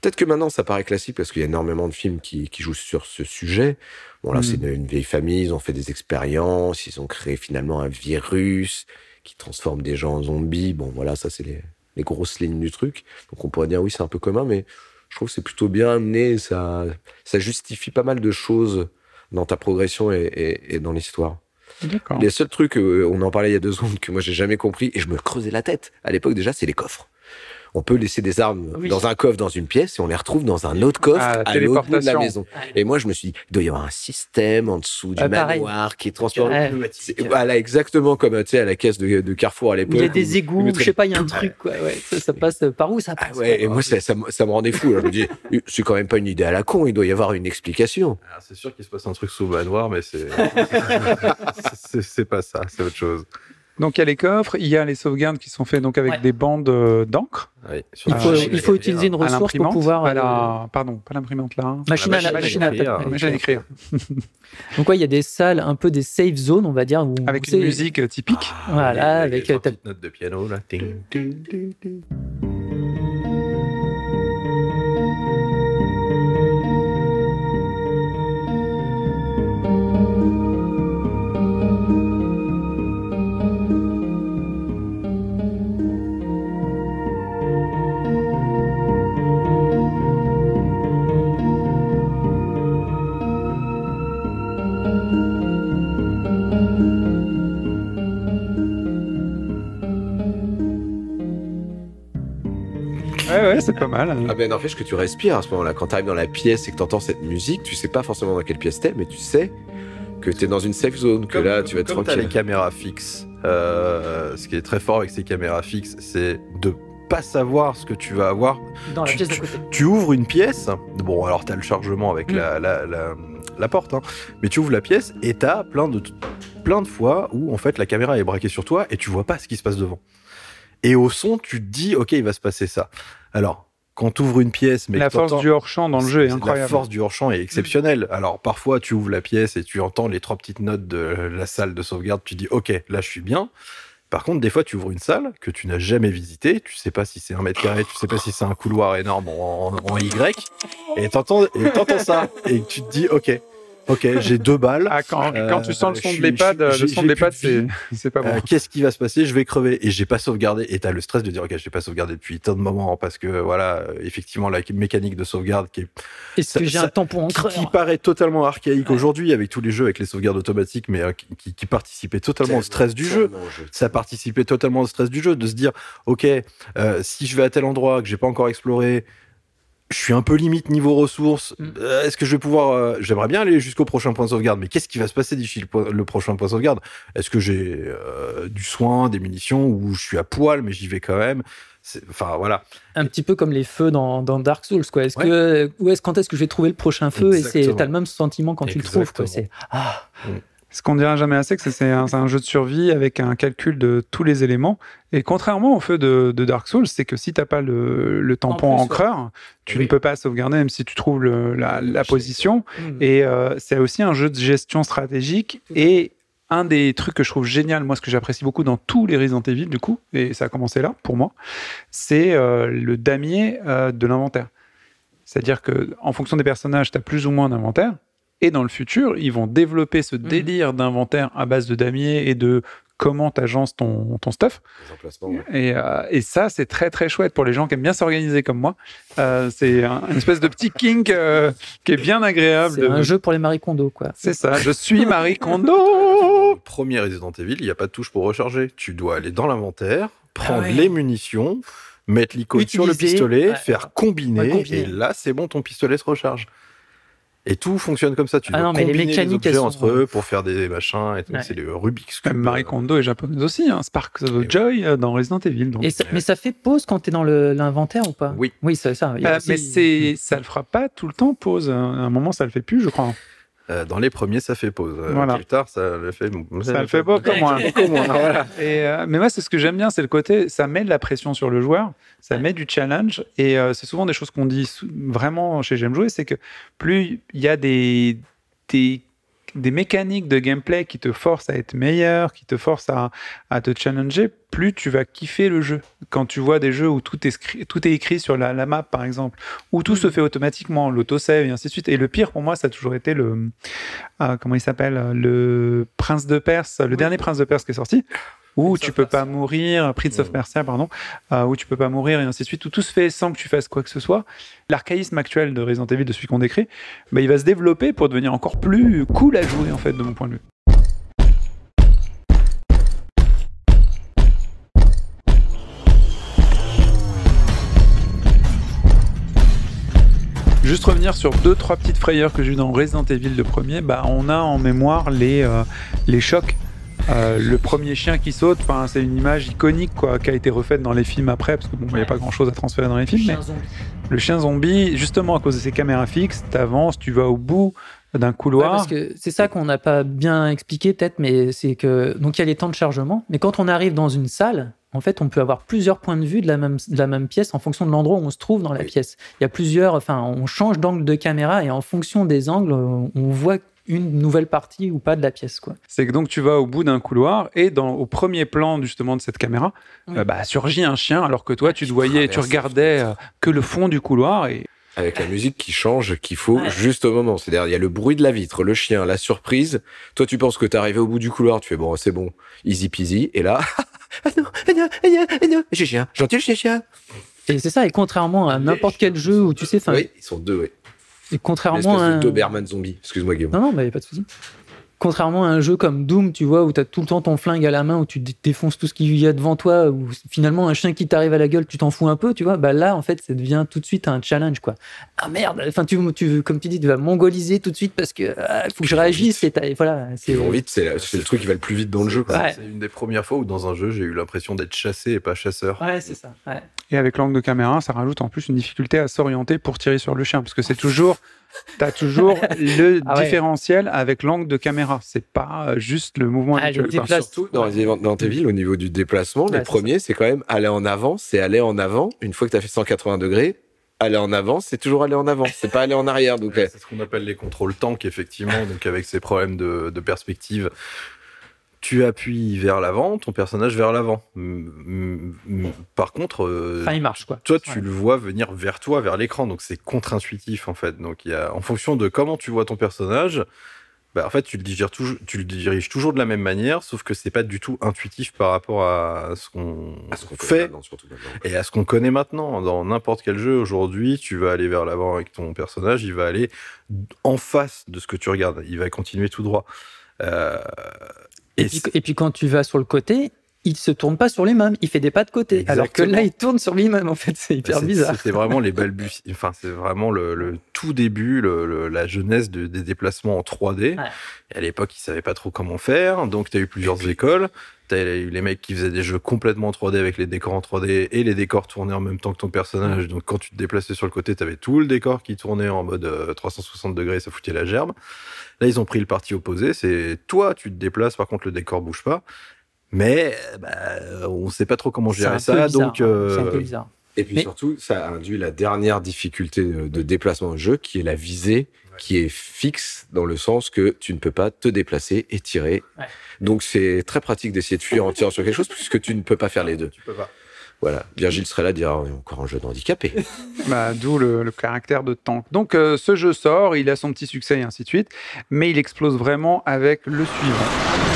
peut-être que maintenant ça paraît classique parce qu'il y a énormément de films qui, qui jouent sur ce sujet. Bon là,
Mm.
c'est une, une vieille famille, ils ont fait des expériences, ils ont créé finalement un virus qui transforme des gens en zombies. Bon voilà, ça c'est les, les grosses lignes du truc. Donc on pourrait dire oui, c'est un peu commun, mais je trouve que c'est plutôt bien amené. Ça, ça justifie pas mal de choses dans ta progression et, et, et dans l'histoire. Les seuls trucs, euh, on en parlait il y a deux secondes, que moi j'ai jamais compris, et je me creusais la tête. À l'époque déjà, c'est les coffres. On peut laisser des armes
Oui.
dans un coffre dans une pièce et on les retrouve dans un autre coffre
Ah,
à l'autre bout de la maison. Et moi je me suis dit, il doit y avoir un système en dessous du
Ah, pareil.
manoir qui est transformé.
Ouais.
C'est- Voilà, exactement comme tu sais à la caisse de, de Carrefour à l'époque.
il y a des égouts, je sais pas, il y a un truc quoi. Ouais, ça, ça passe par où ça
Ah
passe
ouais, et moi ça, ça, me- ça me rendait fou. Je me dis, [LAUGHS] c'est quand même pas une idée à la con, il doit y avoir une explication.
Ah, c'est sûr qu'il se passe un truc sous le manoir, mais c'est [LAUGHS] c'est- c'est pas ça, c'est autre chose.
Donc il y a les coffres, il y a les sauvegardes qui sont faits donc avec
Ouais.
des bandes euh, d'encre
Oui,
Il faut, il utiliser une ressource pour pouvoir.
à
euh,
la- Pardon, pas l'imprimante là. hein.
Machine à,
La machine à écrire.
taper.
Machine à écrire.
Donc ouais, il y a des salles, un peu des safe zones, on va dire. Où
Avec une musique typique.
Ah,
Voilà, avec, ta-
petites notes de piano là. Ting, ting, ting,
c'est pas mal.
Ah ben n'empêche que tu respires à ce moment-là. Quand tu arrives dans la pièce et que tu entends cette musique, tu sais pas forcément dans quelle pièce t'es, mais tu sais que t'es dans une safe zone, que
Comme-
là tu vas être
comme
tranquille.
les caméras fixes, euh, ce qui est très fort avec ces caméras fixes, c'est de pas savoir ce que tu vas avoir.
dans la
tu-
pièce d'à côté.
Tu ouvres une pièce, bon alors t'as le chargement avec
Mm.
la, la, la, la porte, hein, mais tu ouvres la pièce et t'as plein de, plein de fois où en fait la caméra est braquée sur toi et tu vois pas ce qui se passe devant. Et au son, tu te dis, ok, il va se passer ça. Alors, quand tu ouvres une pièce, mais
la force du hors-champ dans le jeu est incroyable.
La force du hors-champ est exceptionnelle. Alors parfois tu ouvres la pièce et tu entends les trois petites notes de la salle de sauvegarde, tu dis ok, là je suis bien. Par contre, des fois, tu ouvres une salle que tu n'as jamais visitée, tu sais pas si c'est un mètre carré, tu sais pas si c'est un couloir énorme en, en- en Y, et t'entends ça, et tu te dis, ok, ok, j'ai deux balles,
Ah, quand,
Euh,
quand tu sens le son
je
de l'EHPAD, le son de l'EHPAD, c'est c'est pas bon.
euh, qu'est-ce qui va se passer? Je vais crever et j'ai pas sauvegardé. Et t'as le stress de dire ok, j'ai pas sauvegardé depuis tant de moments parce que voilà, euh, effectivement la mécanique de sauvegarde qui est
Est-ce que j'ai un tampon
qui, qui paraît totalement archaïque
Ouais.
aujourd'hui avec tous les jeux avec les sauvegardes automatiques, mais euh, qui, participait totalement au stress du jeu. Ça participait totalement au stress du jeu de se dire ok, euh, si je vais à tel endroit que j'ai pas encore exploré. Je suis un peu limite niveau ressources.
Mm.
Euh, Est-ce que je vais pouvoir euh, J'aimerais bien aller jusqu'au prochain point de sauvegarde, mais qu'est-ce qui va se passer d'ici le, po- le prochain point de sauvegarde? Est-ce que j'ai euh, du soin, des munitions, ou je suis à poil, mais j'y vais quand même? Enfin voilà.
Un petit peu comme les feux dans, dans Dark Souls, quoi. Est-ce
Ouais.
que, où est-ce, quand est-ce que je vais trouver le prochain feu? Et c'est, t'as le même sentiment quand tu le trouves, quoi. C'est, ah,
Ce qu'on dira jamais assez, que c'est- un, c'est un jeu de survie avec un calcul de tous les éléments. Et contrairement au feu de, de Dark Souls, c'est que si t'as pas le, le tampon
plus, ouais.
encreur, tu
Oui.
ne peux pas sauvegarder même si tu trouves le- la, la position.
hmm.
Et euh, c'est aussi un jeu de gestion stratégique. Et un des trucs que je trouve génial, moi, ce que j'apprécie beaucoup dans tous les Resident Evil, du coup, et ça a commencé là pour moi, c'est euh, le damier euh, de l'inventaire. C'est-à-dire que en fonction des personnages, tu as plus ou moins d'inventaire. Et dans le futur, ils vont développer ce délire d'inventaire à base de damier et de comment tu agences ton, ton stuff.
Les emplacements, ouais.
Et, euh, et ça, c'est très très chouette pour les gens qui aiment bien s'organiser comme moi. Euh, c'est un, une espèce de petit kink euh, qui est bien agréable.
c'est
de-
un jeu pour les Marie Kondo, quoi.
C'est ça, je suis Marie [LAUGHS] Kondo
premier Resident Evil, il n'y a pas de touche pour recharger. Tu dois aller dans l'inventaire, prendre
ouais.
les munitions, mettre l'icône sur le pistolet,
ouais.
faire combiner,
Ouais, combiner.
et là, c'est bon, ton pistolet se recharge. Et tout fonctionne comme ça. Tu
Ah
dois
non, mais les mécaniques,
objets
elles sont-
entre eux pour faire des machins. Et.
Ouais.
C'est le Rubik's Cube.
Même Marie Kondo est japonaise aussi, hein, Sparks of. Joy euh, dans Resident Evil. Donc.
Et ça- mais ça fait pause quand t'es dans le, l'inventaire ou pas?
Oui.
Oui, c'est ça. Il y a
Euh,
aussi-
mais c'est, ça le fera pas tout le temps pause. À un moment, ça le fait plus, je crois.
Euh, dans les premiers, ça fait pause. Euh,
Voilà.
Plus tard, ça le fait.
Ça le fait beaucoup moins. [LAUGHS]
beaucoup moins. Voilà.
Et, euh, mais moi, c'est ce que j'aime bien, c'est le côté, ça met de la pression sur le joueur, ça met du challenge, et euh, c'est souvent des choses qu'on dit vraiment chez J'aime jouer, c'est que plus il y a des, des, des mécaniques de gameplay qui te forcent à être meilleur, qui te forcent à, à te challenger, plus tu vas kiffer le jeu. Quand tu vois des jeux où tout est, tout est écrit sur la, la map, par exemple, où tout se fait automatiquement, l'autosave et ainsi de suite. Et le pire pour moi, ça a toujours été le, ah, comment il s'appelle, le Prince de Perse, le dernier Prince de Perse qui est sorti où
Prince
tu peux pas mourir, Prince of
Mhm.
Persia, pardon, euh, où tu peux pas mourir et ainsi de suite, où tout se fait sans que tu fasses quoi que ce soit. L'archaïsme actuel de Resident Evil, de celui qu'on décrit, bah, il va se développer pour devenir encore plus cool à jouer, en fait, de mon point de vue. Juste revenir sur deux, trois petites frayeurs que j'ai eu dans Resident Evil le premier, bah, on a en mémoire les, euh, les chocs. Euh, le premier chien qui saute, enfin, c'est une image iconique quoi, qui a été refaite dans les films après, parce qu'il n'y a pas grand chose à transférer dans les films. Mais
Chien zombie.
le chien zombie, justement à cause de ses caméras fixes, t'avances, tu vas au bout d'un
Ouais,
couloir.
parce que c'est ça qu'on n'a pas bien expliqué peut-être, mais c'est que donc il y a les temps de chargement, mais quand on arrive dans une salle, en fait, on peut avoir plusieurs points de vue de la même, de la même pièce en fonction de l'endroit où on se trouve dans la
Oui.
pièce. Il y a plusieurs, enfin, on change d'angle de caméra et en fonction des angles, on on voit une nouvelle partie ou pas de la pièce, quoi.
C'est que donc tu vas au bout d'un couloir et dans, au premier plan justement de cette caméra,
Oui.
euh, bah, surgit un chien alors que toi tu te voyais, tu regardais euh, que le fond du couloir et
Avec la musique qui change, qu'il faut
Ouais.
juste au moment. C'est-à-dire, il y a le bruit de la vitre, le chien, la surprise. Toi, tu penses que t'es arrivé au bout du couloir, tu fais bon, c'est bon, easy peasy. Et là, [LAUGHS] ah non, ah non, ah non, ah non, j'ai chien, gentil chien, chien.
Et c'est ça, et contrairement à n'importe quel jeu où tu sais, enfin,
Oui, ils sont deux, oui.
Et contrairement
L'espèce
à
de
un-
Doberman zombie. Excuse-moi, Guillaume.
Non, non, bah, y a pas de souci. Contrairement à un jeu comme Doom, tu vois, où tu as tout le temps ton flingue à la main, où tu dé- défonces tout ce qu'il y a devant toi, où finalement un chien qui t'arrive à la gueule, tu t'en fous un peu, tu vois, bah là, en fait, ça devient tout de suite un challenge, quoi. Ah merde, enfin, tu, tu, comme tu dis, tu vas mongoliser tout de suite parce que ah, faut que je réagisse, et t'as- voilà. c'est
vite, c'est le truc qui va le plus vite dans le jeu. quoi.
Ouais.
C'est une des premières fois où dans un jeu j'ai eu l'impression d'être chassé et pas chasseur.
Ouais, c'est ça. Ouais.
Et avec l'angle de caméra, ça rajoute en plus une difficulté à s'orienter pour tirer sur le chien, parce que c'est toujours, t'as toujours [LAUGHS] le
Ah ouais.
différentiel avec l'angle de caméra. C'est pas euh, juste le mouvement
Ah,
habituel,
le
Surtout dans les dans tes villes, au niveau du déplacement,
Ouais,
les
c'est
premiers, c'est quand même aller en avant, c'est aller en avant. Une fois que tu as fait 180 degrés, aller en avant, c'est toujours aller en avant, c'est pas aller en arrière. Donc,
C'est ce qu'on appelle les contrôles tank, effectivement, donc avec ces problèmes de, de perspective. Tu appuies vers l'avant, ton personnage vers l'avant. Par contre, euh,
Enfin, il marche, quoi.
toi, tu
Ouais.
le vois venir vers toi, vers l'écran, donc c'est contre-intuitif en fait. Donc, il y a, en fonction de comment tu vois ton personnage, bah, en fait, tu le, diriges toujours, tu le diriges toujours de la même manière, sauf que c'est pas du tout intuitif par rapport à ce qu'on fait
surtout
et à ce qu'on connaît maintenant. Dans n'importe quel jeu aujourd'hui, tu vas aller vers l'avant avec ton personnage, il va aller en face de ce que tu regardes, il va continuer tout droit. Euh,
Et, puis, et puis quand tu vas sur le côté, il se tourne pas sur lui-même, il fait des pas de côté. Alors que là, il tourne sur lui-même, en fait, c'est hyper
C'est-
bizarre.
C'était vraiment les balbuties. Enfin, c'est vraiment le, le tout début, le- le- la jeunesse de- des déplacements en 3D.
Ouais.
Et à l'époque, ils savaient pas trop comment faire. Donc, tu as eu plusieurs écoles. Tu as eu les mecs qui faisaient des jeux complètement en 3D avec les décors en 3D et les décors tournaient en même temps que ton personnage. Donc, quand tu te déplaçais sur le côté, tu avais tout le décor qui tournait en mode euh, 360 degrés. Ça foutait la gerbe. Là, ils ont pris le parti opposé. C'est toi, tu te déplaces. Par contre, le décor bouge pas. Mais bah, on sait pas trop comment
C'est un
gérer
peu
ça.
bizarre,
donc, euh,
c'est un peu bizarre.
Et puis
Mais-
surtout, ça induit la dernière difficulté de, de déplacement de jeu, qui est la visée, qui est fixe dans le sens que tu ne peux pas te déplacer et tirer.
Ouais.
Donc c'est très pratique d'essayer de fuir en tirant sur quelque chose, puisque tu ne peux pas faire les deux.
tu peux pas.
Voilà. Virgile serait là à dire, on est encore un jeu d'handicapé. [LAUGHS]
Bah, D'où le, le caractère de tank. Donc euh, ce jeu sort, il a son petit succès et ainsi de suite, mais il explose vraiment avec le suivant.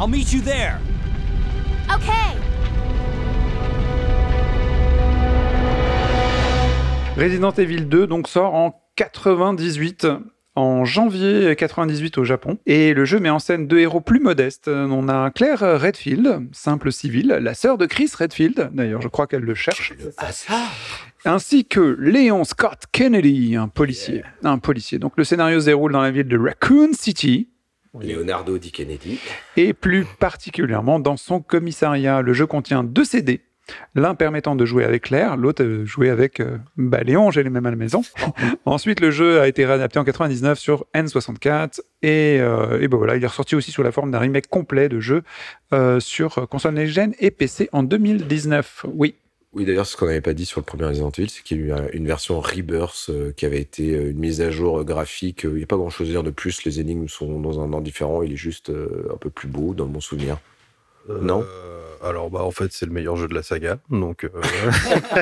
I'll meet you there.
Okay.
Resident Evil 2 donc sort en 98 en janvier 98 au Japon et le jeu met en scène deux héros plus modestes. On a Claire Redfield, simple civile, la sœur de Chris Redfield, d'ailleurs je crois qu'elle le cherche,
ça
ainsi que Léon Scott Kennedy, un policier. Un policier. Donc le scénario se déroule dans la ville de Raccoon City
Leonardo Di Kennedy.
et plus particulièrement dans son commissariat. Le jeu contient deux CD. L'un permettant de jouer avec Claire, l'autre euh, jouer avec euh, bah, Léon, j'ai les mêmes à la maison. [LAUGHS] Ensuite, le jeu a été réadapté en 99 sur N64 et, euh, et ben voilà, il est ressorti aussi sous la forme d'un remake complet de jeu euh, sur console next-gen et PC en 2019. Oui,
Oui, d'ailleurs, ce qu'on n'avait pas dit sur le premier Resident Evil, c'est qu'il y a eu un- une version Rebirth euh, qui avait été euh, une mise à jour euh, graphique. Il n'y a pas grand-chose à dire de plus. Les énigmes sont dans un ordre différent. Il est juste euh, un peu plus beau, dans mon souvenir. Non?
Alors, bah, en fait, c'est le meilleur jeu de la saga. Donc, euh,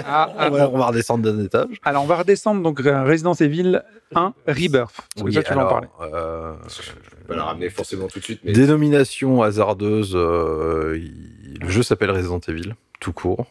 Ah, [LAUGHS] [LAUGHS]
on, va, on va redescendre d'un étage.
Alors, on va redescendre donc Resident Evil 1 Rebirth. Parce que ça, tu vas en
alors,
parler.
euh,
Je vais pas la ramener forcément tout de suite, mais
Dénomination hasardeuse. euh, il- le jeu s'appelle Resident Evil, tout court.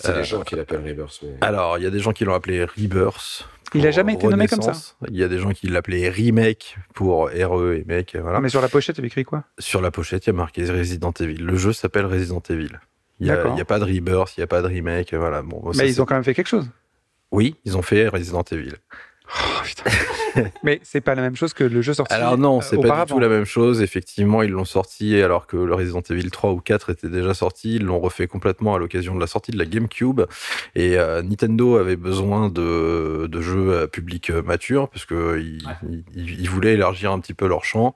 C'est
euh,
les gens qui l'appellent Rebirth. Mais...
Alors, il y a des gens qui l'ont appelé Rebirth.
Il
pour
a jamais été nommé comme ça.
Il y a des gens qui l'appelaient Remake pour RE et Make. Voilà.
Mais sur la pochette, il y avait écrit quoi?
Sur la pochette, il y a marqué Resident Evil. Le jeu s'appelle Resident Evil. Il n'y a, a pas de Rebirth, il n'y a pas de remake. Voilà. Bon, ça,
Mais ils ont quand même fait quelque chose.
Oui, ils ont fait Resident Evil.
Oh, putain. [LAUGHS] Mais c'est pas la même chose que le jeu sorti.
Alors non, c'est
euh,
pas du tout la même chose. Effectivement, ils l'ont sorti alors que le Resident Evil 3 ou 4 était déjà sorti. Ils l'ont refait complètement à l'occasion de la sortie de la GameCube. Et euh, Nintendo avait besoin de, de jeux à public euh, mature parce que ils, ils- ils voulaient élargir un petit peu leur champ.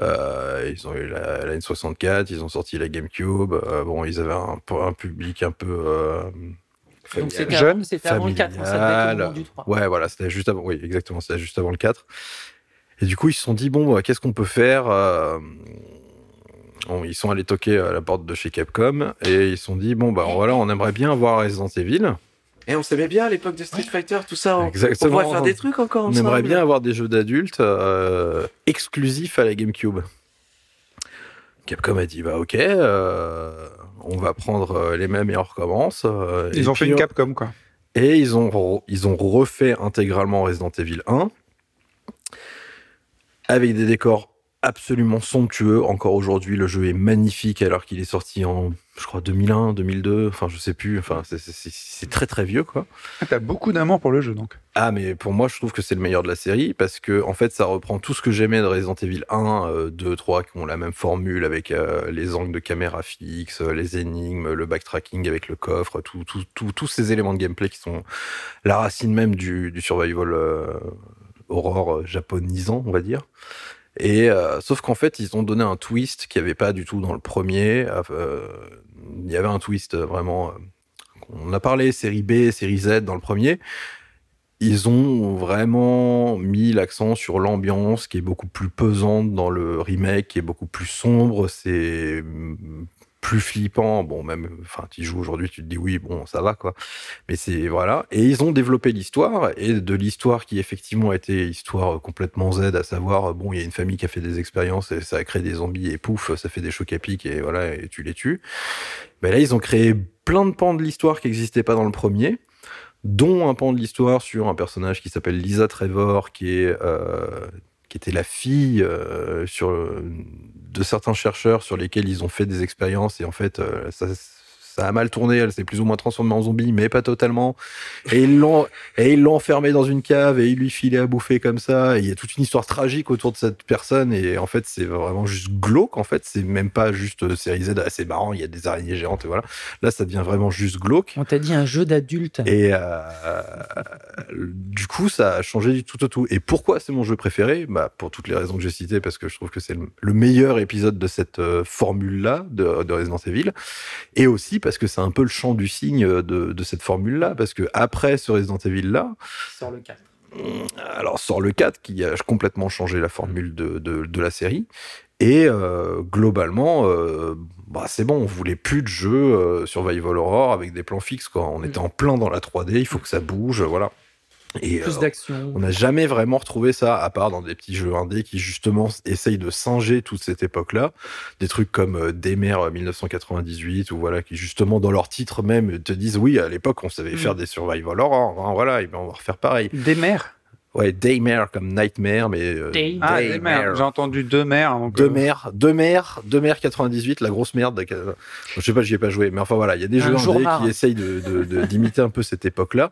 Euh, ils ont eu la, la N64, ils ont sorti la GameCube. Euh, bon, ils avaient un, un public un peu euh,
Donc c'était
Jeune,
avant, c'était avant le 4, hein, ça devait être du 3.
Ouais, voilà, c'était juste avant. Oui, exactement, c'était juste avant le 4. Et du coup, ils se sont dit bon, bah, qu'est-ce qu'on peut faire euh, Ils sont allés toquer à la porte de chez Capcom et ils se sont dit bon, bah voilà, on aimerait bien voir Resident Evil.
Et on s'aimait bien à l'époque de Street Fighter, tout ça. On, on
Exactement.
pourrait faire des trucs encore
On
ensemble.
aimerait bien avoir des jeux d'adultes euh, exclusifs à la GameCube. Capcom a dit bah ok, euh, on va prendre euh, les mêmes et on recommence. euh,
Ils
et
ont fait une Capcom, quoi.
Et ils ont, ils ont refait intégralement Resident Evil 1 avec des décors absolument somptueux. Encore aujourd'hui, le jeu est magnifique alors qu'il est sorti en, je crois, 2001, 2002. Enfin, je sais plus. Enfin, c'est- très très vieux, quoi.
Ah, T'as beaucoup d'amour pour le jeu, donc.
Ah, mais pour moi, je trouve que c'est le meilleur de la série parce que, en fait, ça reprend tout ce que j'aimais de Resident Evil 1, euh, 2, 3, qui ont la même formule avec euh, les angles de caméra fixes, euh, les énigmes, le backtracking avec le coffre, tout, tout, tout- tous ces éléments de gameplay qui sont la racine même du, du survival euh, horror japonisant, on va dire. Et euh, sauf qu'en fait, ils ont donné un twist qu'il n'y avait pas du tout dans le premier. Euh, il y avait un twist euh, vraiment. on a parlé série B, série Z dans le premier. Ils ont vraiment mis l'accent sur l'ambiance qui est beaucoup plus pesante dans le remake, qui est beaucoup plus sombre. C'est plus flippant. Bon, même, enfin, tu joues aujourd'hui, tu te dis oui, bon, ça va quoi. Mais c'est voilà. Et ils ont développé l'histoire et de l'histoire qui effectivement a été histoire complètement Z, à savoir bon, il y a une famille qui a fait des expériences et ça a créé des zombies et pouf, ça fait des chocs à pic et voilà et tu les tues. Ben là, ils ont créé plein de pans de l'histoire qui n'existaient pas dans le premier dont un pan de l'histoire sur un personnage qui s'appelle Lisa Trevor, qui est euh, qui était la fille euh, sur de certains chercheurs sur lesquels ils ont fait des expériences et en fait euh, ça ça a mal tourné, elle s'est plus ou moins transformée en zombie, mais pas totalement. Et ils l'ont, et ils l'ont enfermée dans une cave et ils lui filaient à bouffer comme ça. Et il y a toute une histoire tragique autour de cette personne. Et en fait, c'est vraiment juste glauque. En fait, c'est même pas juste euh, série Z, ah, c'est marrant, il y a des araignées géantes et voilà. Là, ça devient vraiment juste glauque.
On t'a dit un jeu d'adulte.
Et euh, du coup, ça a changé du tout au tout. Et pourquoi c'est mon jeu préféré? Bah, Pour toutes les raisons que j'ai citées, parce que je trouve que c'est le, le meilleur épisode de cette euh, formule-là de, de Resident Evil. Et aussi parce que c'est un peu le champ du signe de, de cette formule-là. Parce que après ce Resident Evil-là,
Sur le 4.
alors sort le 4 qui a complètement changé la formule de, de, de la série. Et euh, globalement, euh, bah, c'est bon, on voulait plus de jeux euh, survival horror avec des plans fixes. Quoi. On était en plein dans la 3D, il faut que ça bouge, voilà. Et,
Plus
euh,
d'action.
on n'a jamais vraiment retrouvé ça, à part dans des petits jeux indés qui justement essayent de singer toute cette époque-là. Des trucs comme euh, Demer euh, 1998, ou voilà, qui justement dans leur titre même te disent oui, à l'époque on savait
Mm.
faire des survival horror, hein, voilà, et ben on va refaire pareil.
Des mères
Ouais, Daymare comme Nightmare, mais euh,
Day-
Ah,
Daymare.
J'ai entendu deux mères. Euh,
Deux mères, deux mères, deux mères 98, la grosse merde. de- Je sais pas, j'y ai pas joué, mais enfin voilà, il y a des
Un
jeux
jour
indés qui essayent de, de, de- [LAUGHS] d'imiter un peu cette époque-là,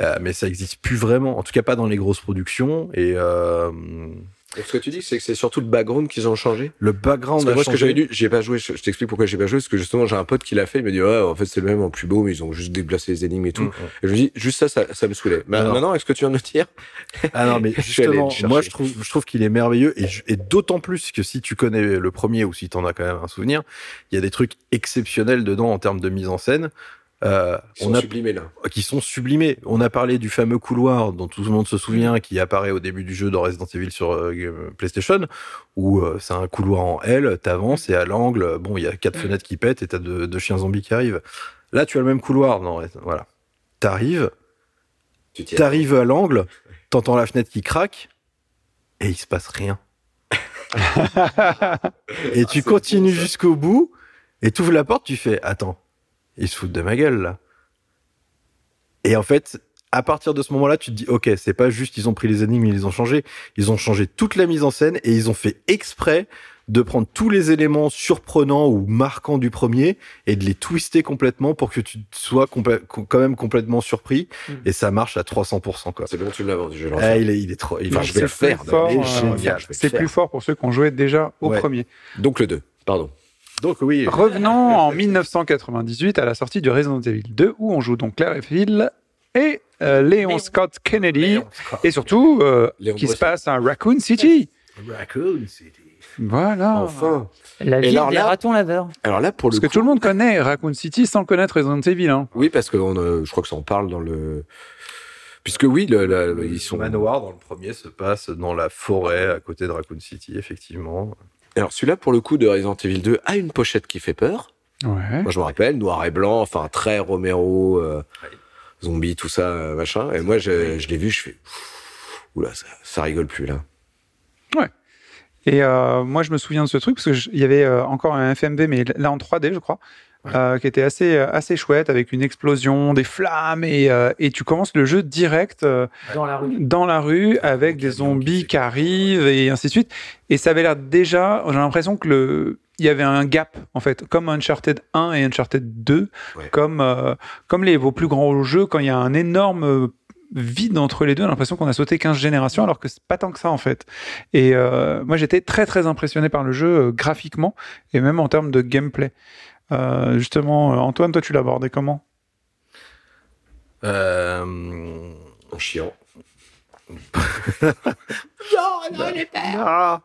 euh, mais ça existe plus vraiment, en tout cas pas dans les grosses productions. Et euh,
Donc, ce que tu dis, c'est que c'est surtout le background qu'ils ont changé.
le background
Parce que
a
moi, ce que j'avais lu, j'ai pas joué. Je, je t'explique pourquoi j'ai pas joué. Parce que justement, j'ai un pote qui l'a fait. Il m'a dit, ouais, en fait, c'est le même en plus beau, mais ils ont juste déplacé les énigmes et tout.
Mm, mm.
Et je me dis, juste ça, ça, ça me saoulait. Mais
Alors.
maintenant, est-ce que tu viens de me dire?
Ah non, mais [LAUGHS] justement, moi je trouve, je trouve qu'il est merveilleux et, et d'autant plus que si tu connais le premier ou si t'en as quand même un souvenir, il y a des trucs exceptionnels dedans en termes de mise en scène. Euh,
Ils
on
sont
a
sublimés là.
qui sont sublimés. On a parlé du fameux couloir dont tout le monde se souvient, qui apparaît au début du jeu dans Resident Evil sur euh, Game- PlayStation, où euh, c'est un couloir en L, t'avances et à l'angle, bon, il y a quatre fenêtres qui pètent et t'as deux, deux chiens zombies qui arrivent. Là, tu as le même couloir, non, voilà. T'arrives,
Tu tiens.
t'arrives à l'angle, t'entends la fenêtre qui craque et il se passe rien. [LAUGHS] et tu
c'est
continues jusqu'au bout et tu ouvres la porte, tu fais attends, ils se foutent de ma gueule là. Et en fait, à partir de ce moment-là, tu te dis ok, c'est pas juste ils ont pris les énigmes, ils les ont changé, ils ont changé toute la mise en scène et ils ont fait exprès de prendre tous les éléments surprenants ou marquants du premier et de les twister complètement pour que tu sois quand même complètement surpris.
Mm.
Et ça marche à 300%, quoi.
C'est bon, tu l'as vendu. Je vais le
Ah, il, est, il est trop. il
Enfin,
est-
je vais le faire.
euh, C'est plus fort pour ceux qui ont joué déjà au
Ouais.
premier.
Donc le 2, pardon.
Donc oui.
Revenons en 1998 à la sortie du Resident Evil 2 où on joue donc Claire et Phil et euh, Léon
Léon.
Scott Kennedy et surtout euh, qui se passe à Raccoon City.
Raccoon City.
Voilà.
Enfin.
La ville
alors
des
là-
ratons laveurs.
Alors là, pour le
Parce que
coup-
tout le monde connaît Raccoon City sans connaître Resident Evil. Hein.
Oui, parce que on, euh, je crois que ça en parle dans le. Puisque oui, le, le- ils sont.
Manoir dans le premier se passe dans la forêt à côté de Raccoon City, effectivement.
Alors celui-là, pour le coup, de Resident Evil 2, a une pochette qui fait peur.
Ouais.
Moi, je me rappelle, noir et blanc, enfin très Romero, euh,
Ouais.
zombie, tout ça, euh, machin. Et moi, je, je l'ai vu, je fais. Oula, ça, ça rigole plus là.
Et euh, moi, je me souviens de ce truc parce qu'il y avait euh, encore un FMV, mais là en 3D, je crois, euh, qui était assez, euh, assez chouette avec une explosion, des flammes et, euh, et tu commences le jeu direct euh,
Dans la rue.
dans la rue avec des zombies qui arrivent et ainsi de suite. Et ça avait l'air déjà, j'ai l'impression que le, il y avait un gap en fait, comme Uncharted 1 et Uncharted 2,
Ouais.
comme euh, comme les vos plus grands jeux quand il y a un énorme vide entre les deux, on a l'impression qu'on a sauté 15 générations alors que c'est pas tant que ça en fait. Et euh, moi j'étais très très impressionné par le jeu euh, graphiquement et même en termes de gameplay. Euh, justement, euh, Antoine, toi tu l'as abordé comment?
Euh,
En chiant. [LAUGHS]
Ah.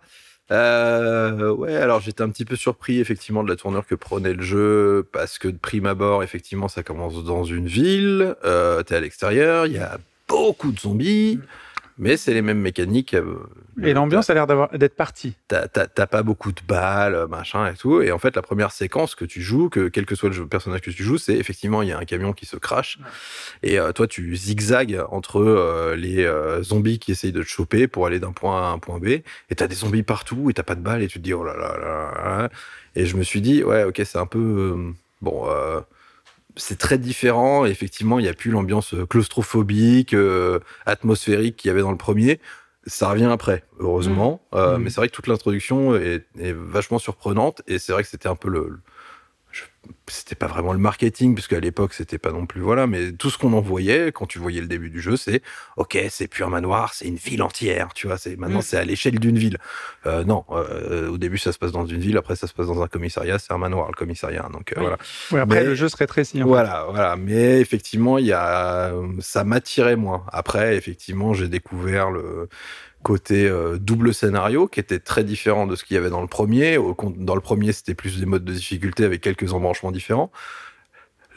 Euh, ouais, alors j'étais un petit peu surpris effectivement de la tournure que prenait le jeu parce que de prime abord, effectivement, ça commence dans une ville, euh, t'es à l'extérieur, il y a beaucoup de zombies, mais c'est les mêmes mécaniques. euh,
Et l'ambiance a l'air d'avoir- d'être partie.
t'as pas beaucoup de balles, machin et tout. Et en fait, la première séquence que tu joues, que quel que soit le jeu- personnage que tu joues, c'est effectivement il y a un camion qui se crache. Et euh, toi, tu zigzags entre euh, les euh, zombies qui essayent de te choper pour aller d'un point A à un point B. Et t'as des zombies partout et t'as pas de balles et tu te dis oh là là là. là. Et je me suis dit ouais ok c'est un peu euh, bon. Euh, c'est très différent. Et effectivement, il n'y a plus l'ambiance claustrophobique, euh, atmosphérique qu'il y avait dans le premier. Ça revient après, heureusement. Euh,
Mhm.
Mais c'est vrai que toute l'introduction est, est vachement surprenante. Et c'est vrai que c'était un peu le. C'était pas vraiment le marketing, puisque à l'époque, c'était pas non plus. Voilà, mais tout ce qu'on en voyait, quand tu voyais le début du jeu, c'est OK, c'est plus un manoir, c'est une ville entière. Tu vois, c'est maintenant,
Mhm.
c'est à l'échelle d'une ville. Euh, non, euh, au début, ça se passe dans une ville, après, ça se passe dans un commissariat, c'est un manoir, le commissariat. Donc, euh,
Oui.
voilà.
Après,
Mais-
le jeu se rétrécit. fait.
Voilà, voilà. Mais effectivement, il y a, ça m'attirait moins. Après, effectivement, j'ai découvert le côté euh, double scénario qui était très différent de ce qu'il y avait dans le premier. Dans le premier, c'était plus des modes de difficulté avec quelques embranchements différents.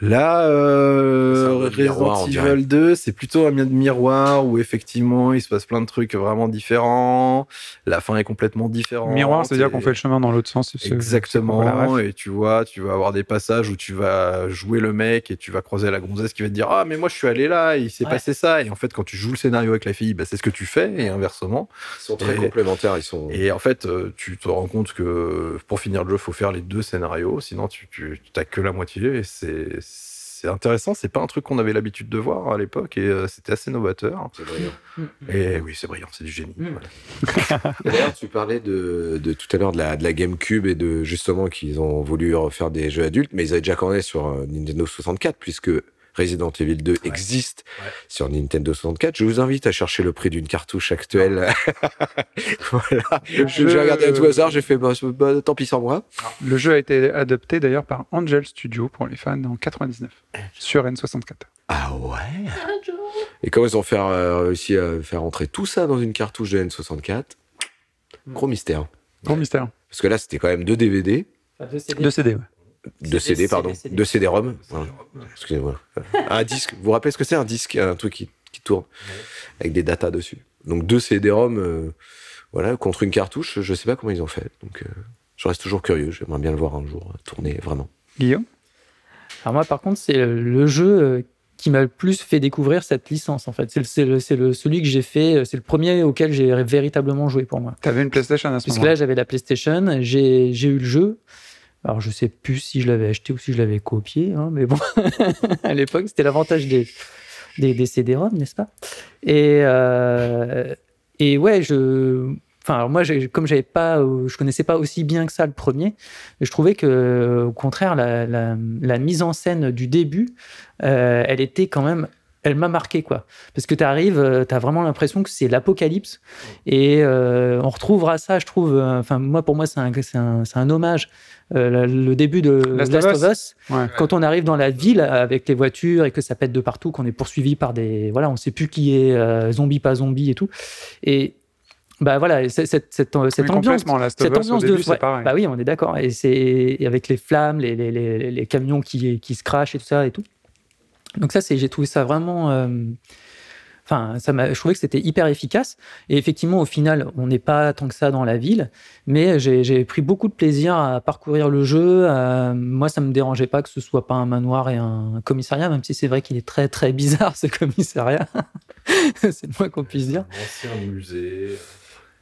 Là, euh, Resident. Evil 2, c'est plutôt un miroir où effectivement il se passe plein de trucs vraiment différents. La fin est complètement différente.
Miroir, c'est-à dire
et-
qu'on fait le chemin dans l'autre sens. c'est- c'est-
Exactement. Et tu vois, tu vas avoir des passages où tu vas jouer le mec et tu vas croiser la gonzesse qui va te dire Ah, mais moi je suis allé là, et il s'est
Ouais.
passé ça. Et en fait, quand tu joues le scénario avec la fille, bah, c'est ce que tu fais, et inversement.
Ils sont très
Et-
complémentaires. Ils sont.
Et en fait, euh, tu te rends compte que pour finir le jeu, faut faire les deux scénarios, sinon tu, tu t'as que la moitié. Et c'est c'est intéressant, c'est pas un truc qu'on avait l'habitude de voir à l'époque, et euh, c'était assez novateur.
C'est brillant.
Et oui, c'est brillant, c'est du génie.
Mm.
voilà. [LAUGHS]
D'ailleurs, tu parlais de, de tout à l'heure de la, de la GameCube et de justement qu'ils ont voulu refaire des jeux adultes, mais ils avaient déjà commencé sur euh, Nintendo 64 puisque Resident Evil 2 existe
Ouais.
sur Nintendo 64. Je vous invite à chercher le prix d'une cartouche actuelle. [LAUGHS] voilà.
Le
J'ai
jeu-
regardé à tout hasard, j'ai fait bah, c'est- bah, tant pis sans moi.
Le jeu a été adopté d'ailleurs par Angel Studio pour les fans en 99 sur N64.
Ah ouais? Et comment ils ont fait, euh, réussi à faire entrer tout ça dans une cartouche de N64 Gros mystère.
Gros mystère.
Parce que là, c'était quand même deux DVD,
Enfin, deux CD.
De CD, ouais.
Deux
CD,
CD, pardon,
CD.
deux CD-ROM. Voilà. Excusez-moi. un disque. Vous vous rappelez ce que c'est un disque, un truc qui, qui tourne avec des datas dessus. Donc deux CD-ROM, euh, voilà, contre une cartouche. Je sais pas comment ils ont fait. Donc, euh, je reste toujours curieux. J'aimerais bien le voir un jour euh, tourner vraiment.
Guillaume?
Alors moi, par contre, c'est le jeu qui m'a le plus fait découvrir cette licence, en fait. C'est le, celui que j'ai fait, c'est le premier auquel j'ai véritablement joué pour moi.
T'avais une PlayStation à ce
Parce que
moment-là?
là, j'avais la PlayStation, j'ai j'ai eu le jeu. Alors, je sais plus si je l'avais acheté ou si je l'avais copié, hein, mais bon, [LAUGHS] à l'époque, c'était l'avantage des, des, CD-ROM, n'est-ce pas? Et, euh, et ouais, je, Enfin, moi, comme j'avais pas, euh, je connaissais pas aussi bien que ça le premier, je trouvais que, au contraire, la, la- mise en scène du début, euh, elle était quand même, elle m'a marqué quoi. Parce que tu arrives, tu as vraiment l'impression que c'est l'apocalypse, et euh, on retrouvera ça, je trouve. Enfin, moi, pour moi, c'est un, un, c'est un hommage. Euh, le début de
Last
Last,
of Us. Ouais.
quand on arrive dans la ville avec les voitures et que ça pète de partout, qu'on est poursuivi par des. Voilà, on sait plus qui est euh, zombie, pas zombie et tout. Et bah voilà, cette, cette, cette
Oui,
ambiance. Cette ambiance
début,
de. ouais, bah oui, on est d'accord. Et c'est avec les flammes, les, les, les, les camions qui, qui se crachent et tout ça et tout. Donc, ça, c'est j'ai trouvé ça vraiment. Enfin, ça m'a, je trouvais que c'était hyper efficace. Et effectivement, au final, on n'est pas tant que ça dans la ville, mais j'ai, j'ai pris beaucoup de plaisir à parcourir le jeu. Euh, moi, ça me dérangeait pas que ce soit pas un manoir et un commissariat, même si c'est vrai qu'il est très très bizarre [LAUGHS] ce commissariat. [LAUGHS] c'est le moins qu'on puisse dire.
Un ancien musée.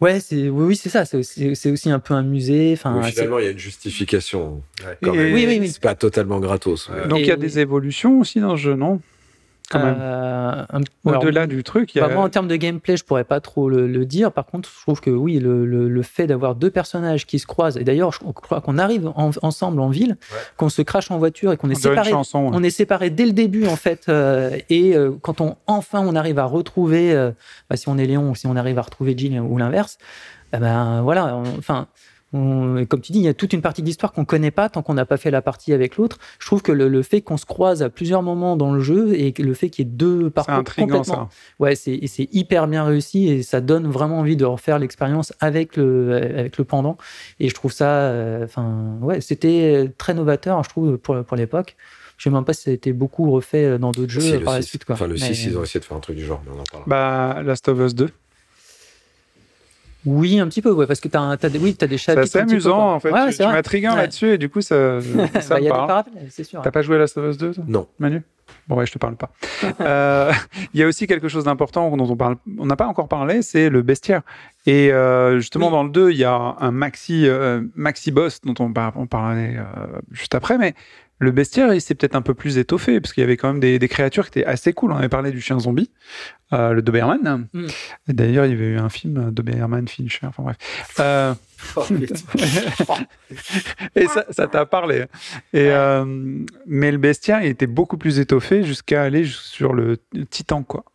Ouais, c'est oui, oui, c'est ça. C'est aussi, c'est aussi un peu un musée. Enfin,
finalement, il y a une justification.
Ouais.
quand
Et-
même.
Oui, oui, oui.
C'est pas totalement gratos.
Ouais.
Donc il y a des évolutions aussi dans ce jeu, non?
Euh,
Au-delà du truc, il y a...
bah, moi, en termes de gameplay, je pourrais pas trop le, le dire. Par contre, je trouve que oui, le, le- le fait d'avoir deux personnages qui se croisent, et d'ailleurs, je crois qu'on arrive en- ensemble en ville,
Ouais.
qu'on se crache en voiture et qu'on
on
est séparés.
chanson. ouais.
On est séparés dès le début en fait, euh, et euh, quand on enfin on arrive à retrouver, euh, bah, si on est Léon ou si on arrive à retrouver Jill ou l'inverse, eh ben voilà, enfin. On- et comme tu dis, il y a toute une partie de l'histoire qu'on connaît pas tant qu'on n'a pas fait la partie avec l'autre. Je trouve que le, le fait qu'on se croise à plusieurs moments dans le jeu et le fait qu'il y ait deux parcours complètement,
ça.
ouais, c'est hyper bien réussi et ça donne vraiment envie de refaire l'expérience avec le avec le pendant. Et je trouve ça, euh, enfin, ouais, c'était très novateur, je trouve pour pour l'époque. Je sais même pas si ça a été beaucoup refait dans d'autres jeux par la
6.
suite. Quoi.
Enfin, le
Mais-
6, ils ont essayé de faire un truc du genre, mais on en parlera.
Bah, Last of Us 2.
Oui, un petit peu, ouais, parce que t'as, un- t'as des, oui, t'as des
C'est
chapitres. peu,
amusant en fait.
Ouais,
tu
c'est
tu m'intrigues
Ouais.
là-dessus et du coup ça, [LAUGHS]
Bah,
ça
il
me
y a des
parle.
parallèles, c'est sûr.
T'as pas joué à Last of Us 2 toi
Non.
Manu Bon ouais, je te parle pas. [LAUGHS] Euh, Il y a aussi quelque chose d'important dont on parle, on n'a pas encore parlé, c'est le bestiaire. Et euh, justement
Oui.
dans le 2, il y a un maxi euh, maxi boss dont on, par- on parlait euh, juste après, mais le bestiaire, il s'est peut-être un peu plus étoffé parce qu'il y avait quand même des, des créatures qui étaient assez cool. On avait parlé du chien zombie, euh, le Doberman.
Mm.
Et D'ailleurs, il y avait eu un film Doberman Fincher. Enfin bref. Euh, [LAUGHS] [LAUGHS] et ça, ça t'a parlé. Et, euh, mais le bestiaire, il était beaucoup plus étoffé jusqu'à aller sur le titan, quoi.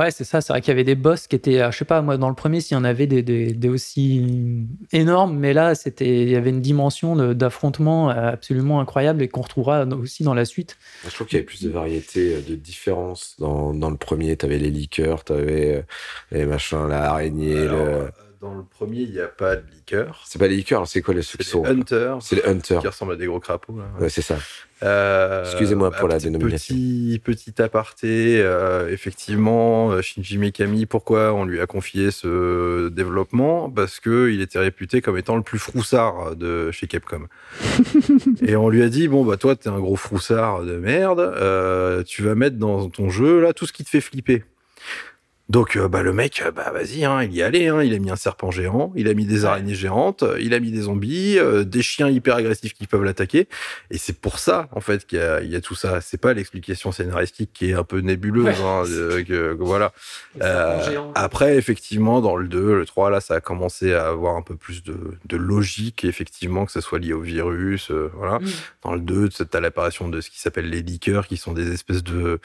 Ouais, c'est ça. C'est vrai qu'il y avait des boss qui étaient, euh, je sais pas, moi, dans le premier, s'il y en avait des, des, des aussi énormes, mais là, c'était, il y avait une dimension d'affrontement euh, absolument incroyable et qu'on retrouvera aussi dans la suite.
Je trouve qu'il y avait plus de variété, euh, de différences. Dans, dans le premier, tu avais les liqueurs, tu avais les machins, la araignée.
Alors,
le...
Dans le premier, il n'y a pas de liqueur.
C'est pas les liqueurs, c'est quoi les ceux
C'est
qui sont
les hunters.
C'est les hunters.
Qui ressemblent à des gros crapauds. Là.
Ouais, c'est ça.
Euh,
Excusez-moi pour la
petit-
dénomination.
Petit, petit aparté, euh, effectivement, euh, Shinji Mikami, pourquoi on lui a confié ce développement? Parce que il était réputé comme étant le plus froussard de chez Capcom. [LAUGHS] Et on lui a dit bon bah toi t'es un gros froussard de merde, euh, tu vas mettre dans ton jeu là tout ce qui te fait flipper. Donc euh, bah le mec euh, bah vas-y hein, il y est allé hein, il a mis un serpent géant, il a mis des araignées géantes, euh, il a mis des zombies, euh, des chiens hyper agressifs qui peuvent l'attaquer et c'est pour ça en fait qu'il y a, il y a tout ça, c'est pas l'explication scénaristique qui est un peu nébuleuse
Ouais.
hein, [LAUGHS] que- voilà. Après, effectivement, dans le 2, le 3, là, ça a commencé à avoir un peu plus de, de logique, effectivement, que ça soit lié au virus. voilà.
Mm.
Dans le 2, tu as l'apparition de ce qui s'appelle les liqueurs, qui sont des espèces de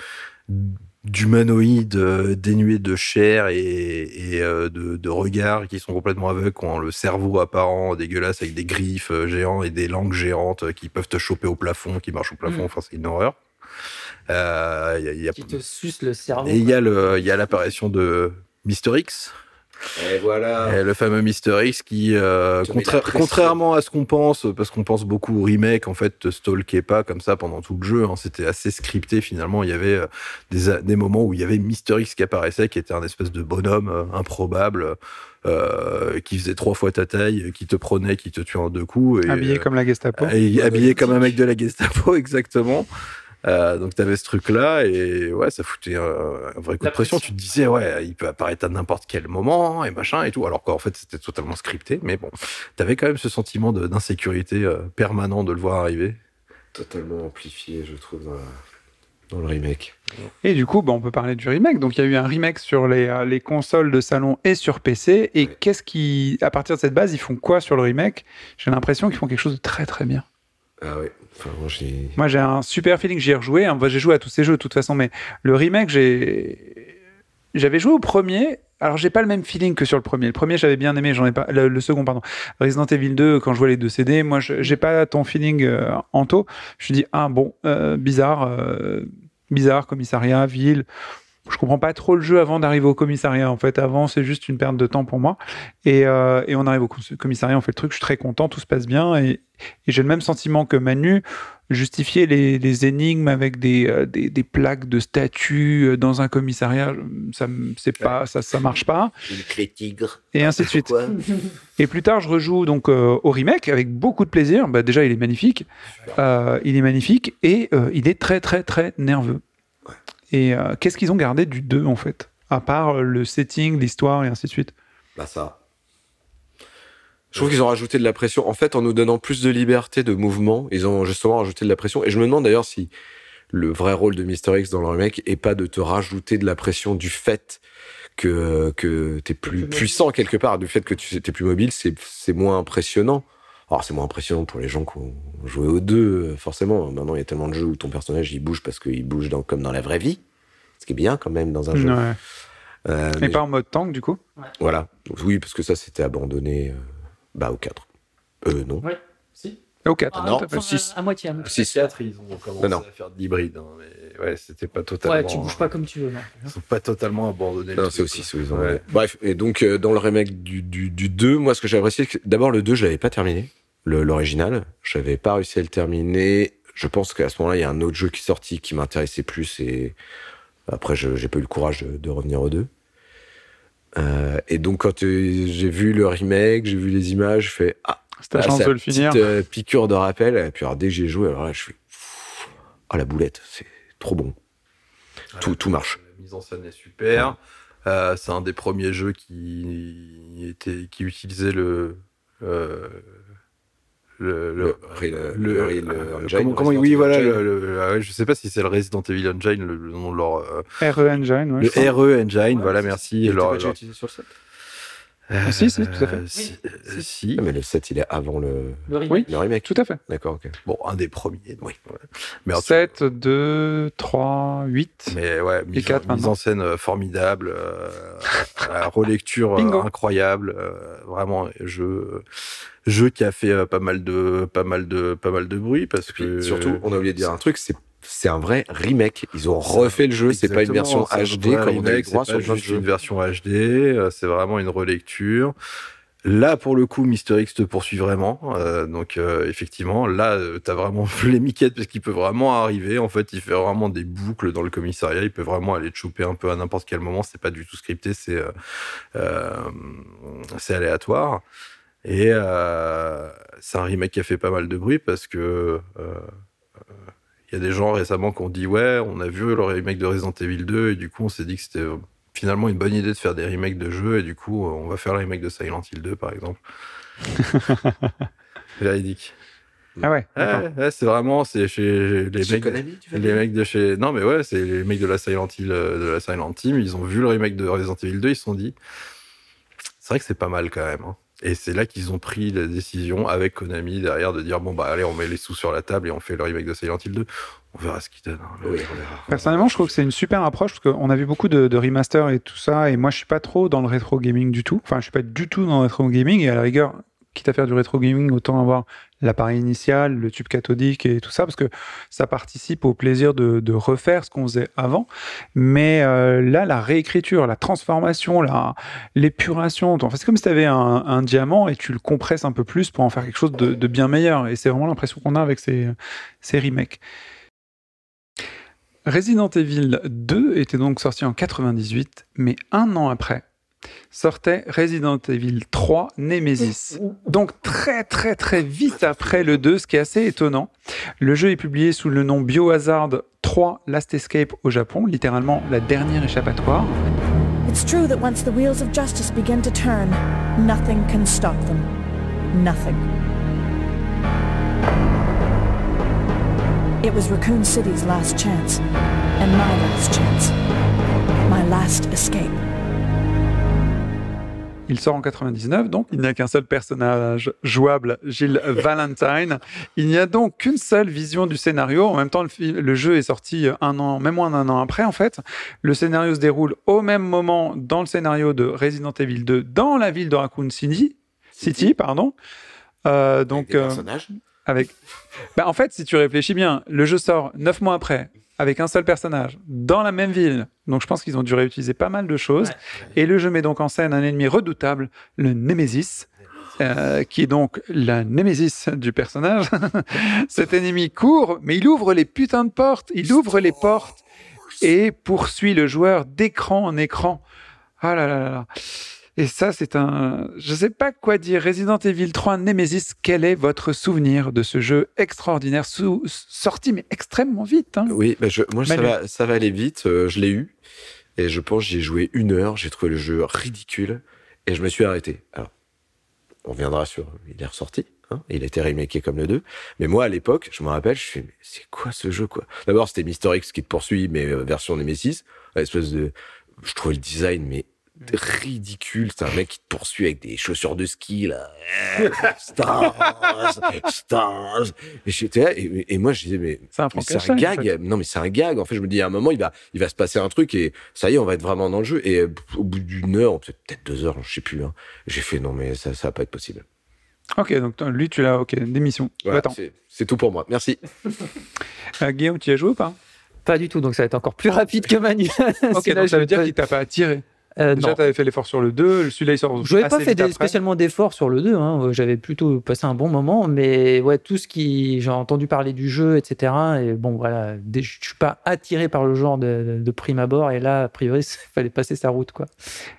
d'humanoïdes euh, dénués de chair et, et, euh, de, de regard qui sont complètement aveugles, qui ont le cerveau apparent dégueulasse avec des griffes euh, géants et des langues géantes qui peuvent te choper au plafond, qui marchent au plafond.
Mm.
Enfin, c'est une horreur. Euh, il y a- il y a-
Qui te suce le cerveau.
et il y a le, il y a l'apparition de Mister X,
Et voilà.
le fameux Mister X qui, euh, contra- contrairement à ce qu'on pense, parce qu'on pense beaucoup au remake, en fait, te stalkait pas comme ça pendant tout le jeu. hein, C'était assez scripté finalement. Il y avait euh, des, moments où il y avait Mister X qui apparaissait, qui était un espèce de bonhomme euh, improbable. euh, qui faisait trois fois ta taille, qui te prenait, qui te tuait en deux coups. Et,
Habillé comme la Gestapo.
et habillé comme un mec de la Gestapo, [LAUGHS] exactement. Euh, donc t'avais ce truc-là et ouais, ça foutait un, un vrai coup
La
de pression.
pression.
Tu te disais ouais, il peut apparaître à n'importe quel moment et machin et tout. Alors qu'en fait c'était totalement scripté, mais bon, t'avais quand même ce sentiment d'insécurité euh, permanent de le voir arriver.
Totalement amplifié, je trouve. dans la- dans le remake.
Et du coup, bah, on peut parler du remake. Donc, il y a eu un remake sur les, euh, les consoles de salon et sur PC. Et
Ouais.
qu'est-ce qui, à partir de cette base, ils font quoi sur le remake? J'ai l'impression qu'ils font quelque chose de très très bien.
Ah ouais. Enfin, moi, j'ai.
Un super feeling. J'y ai rejoué. hein. J'ai joué à tous ces jeux de toute façon, mais le remake, j'ai, j'avais joué au premier. Alors, j'ai pas le même feeling que sur le premier. Le premier, j'avais bien aimé. J'en ai pas. Le, second, pardon. Resident Evil 2, quand je vois les deux CD, moi, j'ai pas ton feeling euh, en taux. Je me dis ah bon, euh, bizarre, euh, bizarre, commissariat, ville. Je comprends pas trop le jeu avant d'arriver au commissariat. En fait, avant, c'est juste une perte de temps pour moi. Et, euh, et on arrive au com- commissariat, on fait le truc. Je suis très content, tout se passe bien. Et, et j'ai le même sentiment que Manu justifier les, les énigmes avec des, euh, des, des plaques de statues euh, dans un commissariat, ça c'est pas ça ça marche pas
Une clé tigre.
et ainsi de suite. [LAUGHS] Et plus tard, je rejoue donc euh, au remake avec beaucoup de plaisir. Bah, déjà, il est magnifique, Euh, il est magnifique et il est très très très nerveux. Et euh, qu'est-ce qu'ils ont gardé du 2 en fait, à part euh, le setting, l'histoire et ainsi de suite?
Bah ça. Je trouve qu'ils ont rajouté de la pression. En fait, en nous donnant plus de liberté de mouvement, ils ont justement rajouté de la pression. Et je me demande d'ailleurs si le vrai rôle de Mister X dans le remake est pas de te rajouter de la pression du fait que que t'es plus puissant quelque part, du fait que tu es plus mobile, c'est c'est moins impressionnant. Alors c'est moins impressionnant pour les gens qui ont joué aux deux, euh, forcément. Maintenant, il y a tellement de jeux où ton personnage il bouge parce qu'il bouge dans, comme dans la vraie vie, ce qui est bien quand même dans un jeu.
Ouais.
Euh,
Et
mais-
pas en mode tank du coup?
voilà. Oui, parce que ça, c'était abandonné euh, bah, au 4. Euh, non.
Ouais, si.
Au 4.
Ah,
Non,
enfin,
six.
à, à moitié. à moitié.
6
4, ils ont commencé
Non, non.
à faire de l'hybride. hein, mais ouais, c'était pas totalement.
Ouais, tu bouges pas comme tu veux. Non.
Ils sont pas totalement abandonnés.
Non, c'est aussi
quoi.
sous ils ont-
Ouais.
Bref, et donc, euh, dans le remake du, du, du 2, moi, ce que j'ai apprécié, c'est que d'abord, le 2, je l'avais pas terminé. L'original. J'avais pas réussi à le terminer. Je pense qu'à ce moment-là, il y a un autre jeu qui est sorti qui m'intéressait plus et après, je- j'ai pas eu le courage de, de revenir aux deux. Euh, et donc, quand euh, j'ai vu le remake, j'ai vu les images, je fais Ah,
C'était la chance de le finir.
petite, euh, piqûre de rappel. Et puis alors, dès que j'ai joué, alors là, je suis ah la boulette, c'est trop bon. Tout, tout marche.
La mise en scène est super. Euh, c'est un des premiers jeux qui était qui utilisait le euh, le, le,
Le le Real
euh,
Engine,
comment, oui voilà le, le- ah ouais, je sais pas si c'est le Resident Evil Engine le, le nom de leur euh,
RE Engine, ouais,
le RE Engine voilà merci
Il
leur-
pas déjà
leur-
utilisé sur le 7
Euh,
si, si, tout à fait.
si,
Oui.
euh, si.
Ah, mais le 7, il est avant le,
Le remake.
Oui.
le remake.
Tout à fait.
D'accord, ok.
bon un des premiers
Oui.
mais en tout-
7, 2, 3, 8.
Mais ouais, mise,
quatre
en, mise
maintenant.
en scène euh, formidable, euh, la [LAUGHS] relecture euh,
Bingo.
incroyable, euh, vraiment jeu jeu qui a fait euh, pas mal de pas mal de pas mal de bruit parce que
surtout, on a oublié de dire un truc, c'est c'est un vrai remake. Ils ont refait le jeu, c'est pas une version HD comme on a droit sur
pas
plein de
juste
jeux.
une version HD, euh, c'est vraiment une relecture. Là, pour le coup, Mister X te poursuit vraiment. euh, donc, euh, effectivement, là, euh, t'as vraiment [LAUGHS] les miquettes parce qu'il peut vraiment arriver. En fait, il fait vraiment des boucles dans le commissariat. Il peut vraiment aller te choper un peu à n'importe quel moment. C'est pas du tout scripté, c'est c'est aléatoire. Et c'est un remake qui a fait pas mal de bruit parce que il y a des gens récemment qui ont dit ouais, on a vu le remake de Resident Evil 2 et du coup on s'est dit que c'était finalement une bonne idée de faire des remakes de jeux et du coup on va faire le remake de Silent Hill 2 par exemple. [LAUGHS] Véridique.
Ah ouais.
Ouais, ouais, c'est vraiment c'est chez mecs
Konami,
les mecs de chez non mais ouais c'est les mecs de la Silent Hill euh, de la Silent Team ils ont vu le remake de Resident Evil 2 ils se sont dit c'est vrai que c'est pas mal quand même hein. Et c'est là qu'ils ont pris la décision avec Konami derrière de dire bon bah allez on met les sous sur la table et on fait le remake de Silent Hill 2 on verra ce qu'ils donnent hein.
Oui.
Personnellement, je trouve que c'est une super approche parce qu'on a vu beaucoup de, de remaster et tout ça, et moi je suis pas trop dans le rétro gaming du tout. Enfin, je suis pas du tout dans le rétro gaming, et à la rigueur, quitte à faire du rétro gaming, autant avoir l'appareil initial, le tube cathodique et tout ça, parce que ça participe au plaisir de, refaire ce qu'on faisait avant. Mais euh, là, la réécriture, la transformation, la, l'épuration, enfin, c'est comme si tu avais un, diamant et tu le compresses un peu plus pour en faire quelque chose de, bien meilleur. Et c'est vraiment l'impression qu'on a avec ces, ces remakes. Resident Evil 2 était donc sorti en 98, mais un an après sortait Resident Evil 3 Nemesis. Donc très très très vite après le 2, ce qui est assez étonnant. Le jeu est publié sous le nom Biohazard 3 Last Escape au Japon, littéralement la dernière échappatoire.
It's true that once the wheels of justice begin to turn, nothing can stop them. Nothing. It was Raccoon City's last chance, and my last chance. My last escape.
Il sort en 99, donc il n'y a qu'un seul personnage jouable, Gilles [LAUGHS] Valentine. Il n'y a donc qu'une seule vision du scénario. En même temps, le, jeu est sorti un an, même moins d'un an après, en fait. Le scénario se déroule au même moment dans le scénario de Resident Evil 2, dans la ville de Raccoon City. City, pardon. Euh, donc,
Avec des
euh, avec. Bah, en fait, si tu réfléchis bien, le jeu sort neuf mois après, avec un seul personnage, dans la même ville. Donc, je pense qu'ils ont dû réutiliser pas mal de choses. Et le jeu met donc en scène un ennemi redoutable, le Nemesis. euh, qui est donc la némésis du personnage. [LAUGHS] Cet ennemi court, mais il ouvre les putains de portes. Il ouvre les portes et poursuit le joueur d'écran en écran. Ah là là là là. Et ça, c'est un. Je sais pas quoi dire. Resident Evil 3 Nemesis, quel est votre souvenir de ce jeu extraordinaire, sous... sorti mais extrêmement vite hein?
Oui, bah je, moi ça va, ça va aller vite. euh, je l'ai eu et je pense que j'y ai joué une heure. J'ai trouvé le jeu ridicule et je me suis arrêté. Alors, on viendra sur. Il est ressorti. Hein, il a été remaké comme le 2. Mais moi, à l'époque, je me rappelle, je mais c'est quoi ce jeu, quoi? D'abord, c'était Mister X qui te poursuit, mais euh, version Nemesis. Espèce de. Je trouvais le design, mais ridicule. C'est un mec qui te poursuit avec des chaussures de ski, là. [LAUGHS] Stars, stars. Et j'étais là, et, et moi, je disais, mais
C'est un
mais c'est un
Frankenstein. en
gag.
fait.
Non, mais c'est un gag. En fait, je me dis, à un moment, il va, il va se passer un truc et ça y est, on va être vraiment dans le jeu. Et au bout d'une heure, peut-être peut-être deux heures, je sais plus. hein, j'ai fait, non, mais ça, ça va pas être possible.
Ok, donc lui, tu l'as. Ok, démission.
Voilà,
Attends.
c'est tout pour moi. Merci. [LAUGHS]
Euh, Guillaume, tu y as joué ou pas?
Pas du tout, donc ça va être encore plus rapide que Manu.
Ok, [LAUGHS] donc ça veut dire qu'il t'a pas attiré.
Euh,
Déjà, tu avais fait l'effort sur le 2, celui-là, il sort.
Je n'avais pas fait des- spécialement d'efforts sur le 2. hein. J'avais plutôt passé un bon moment, mais ouais, tout ce qui. J'ai entendu parler du jeu, etc. Et bon, voilà, je suis pas attiré par le genre de, de- prime abord. Et là, a priori, [LAUGHS] il fallait passer sa route, quoi.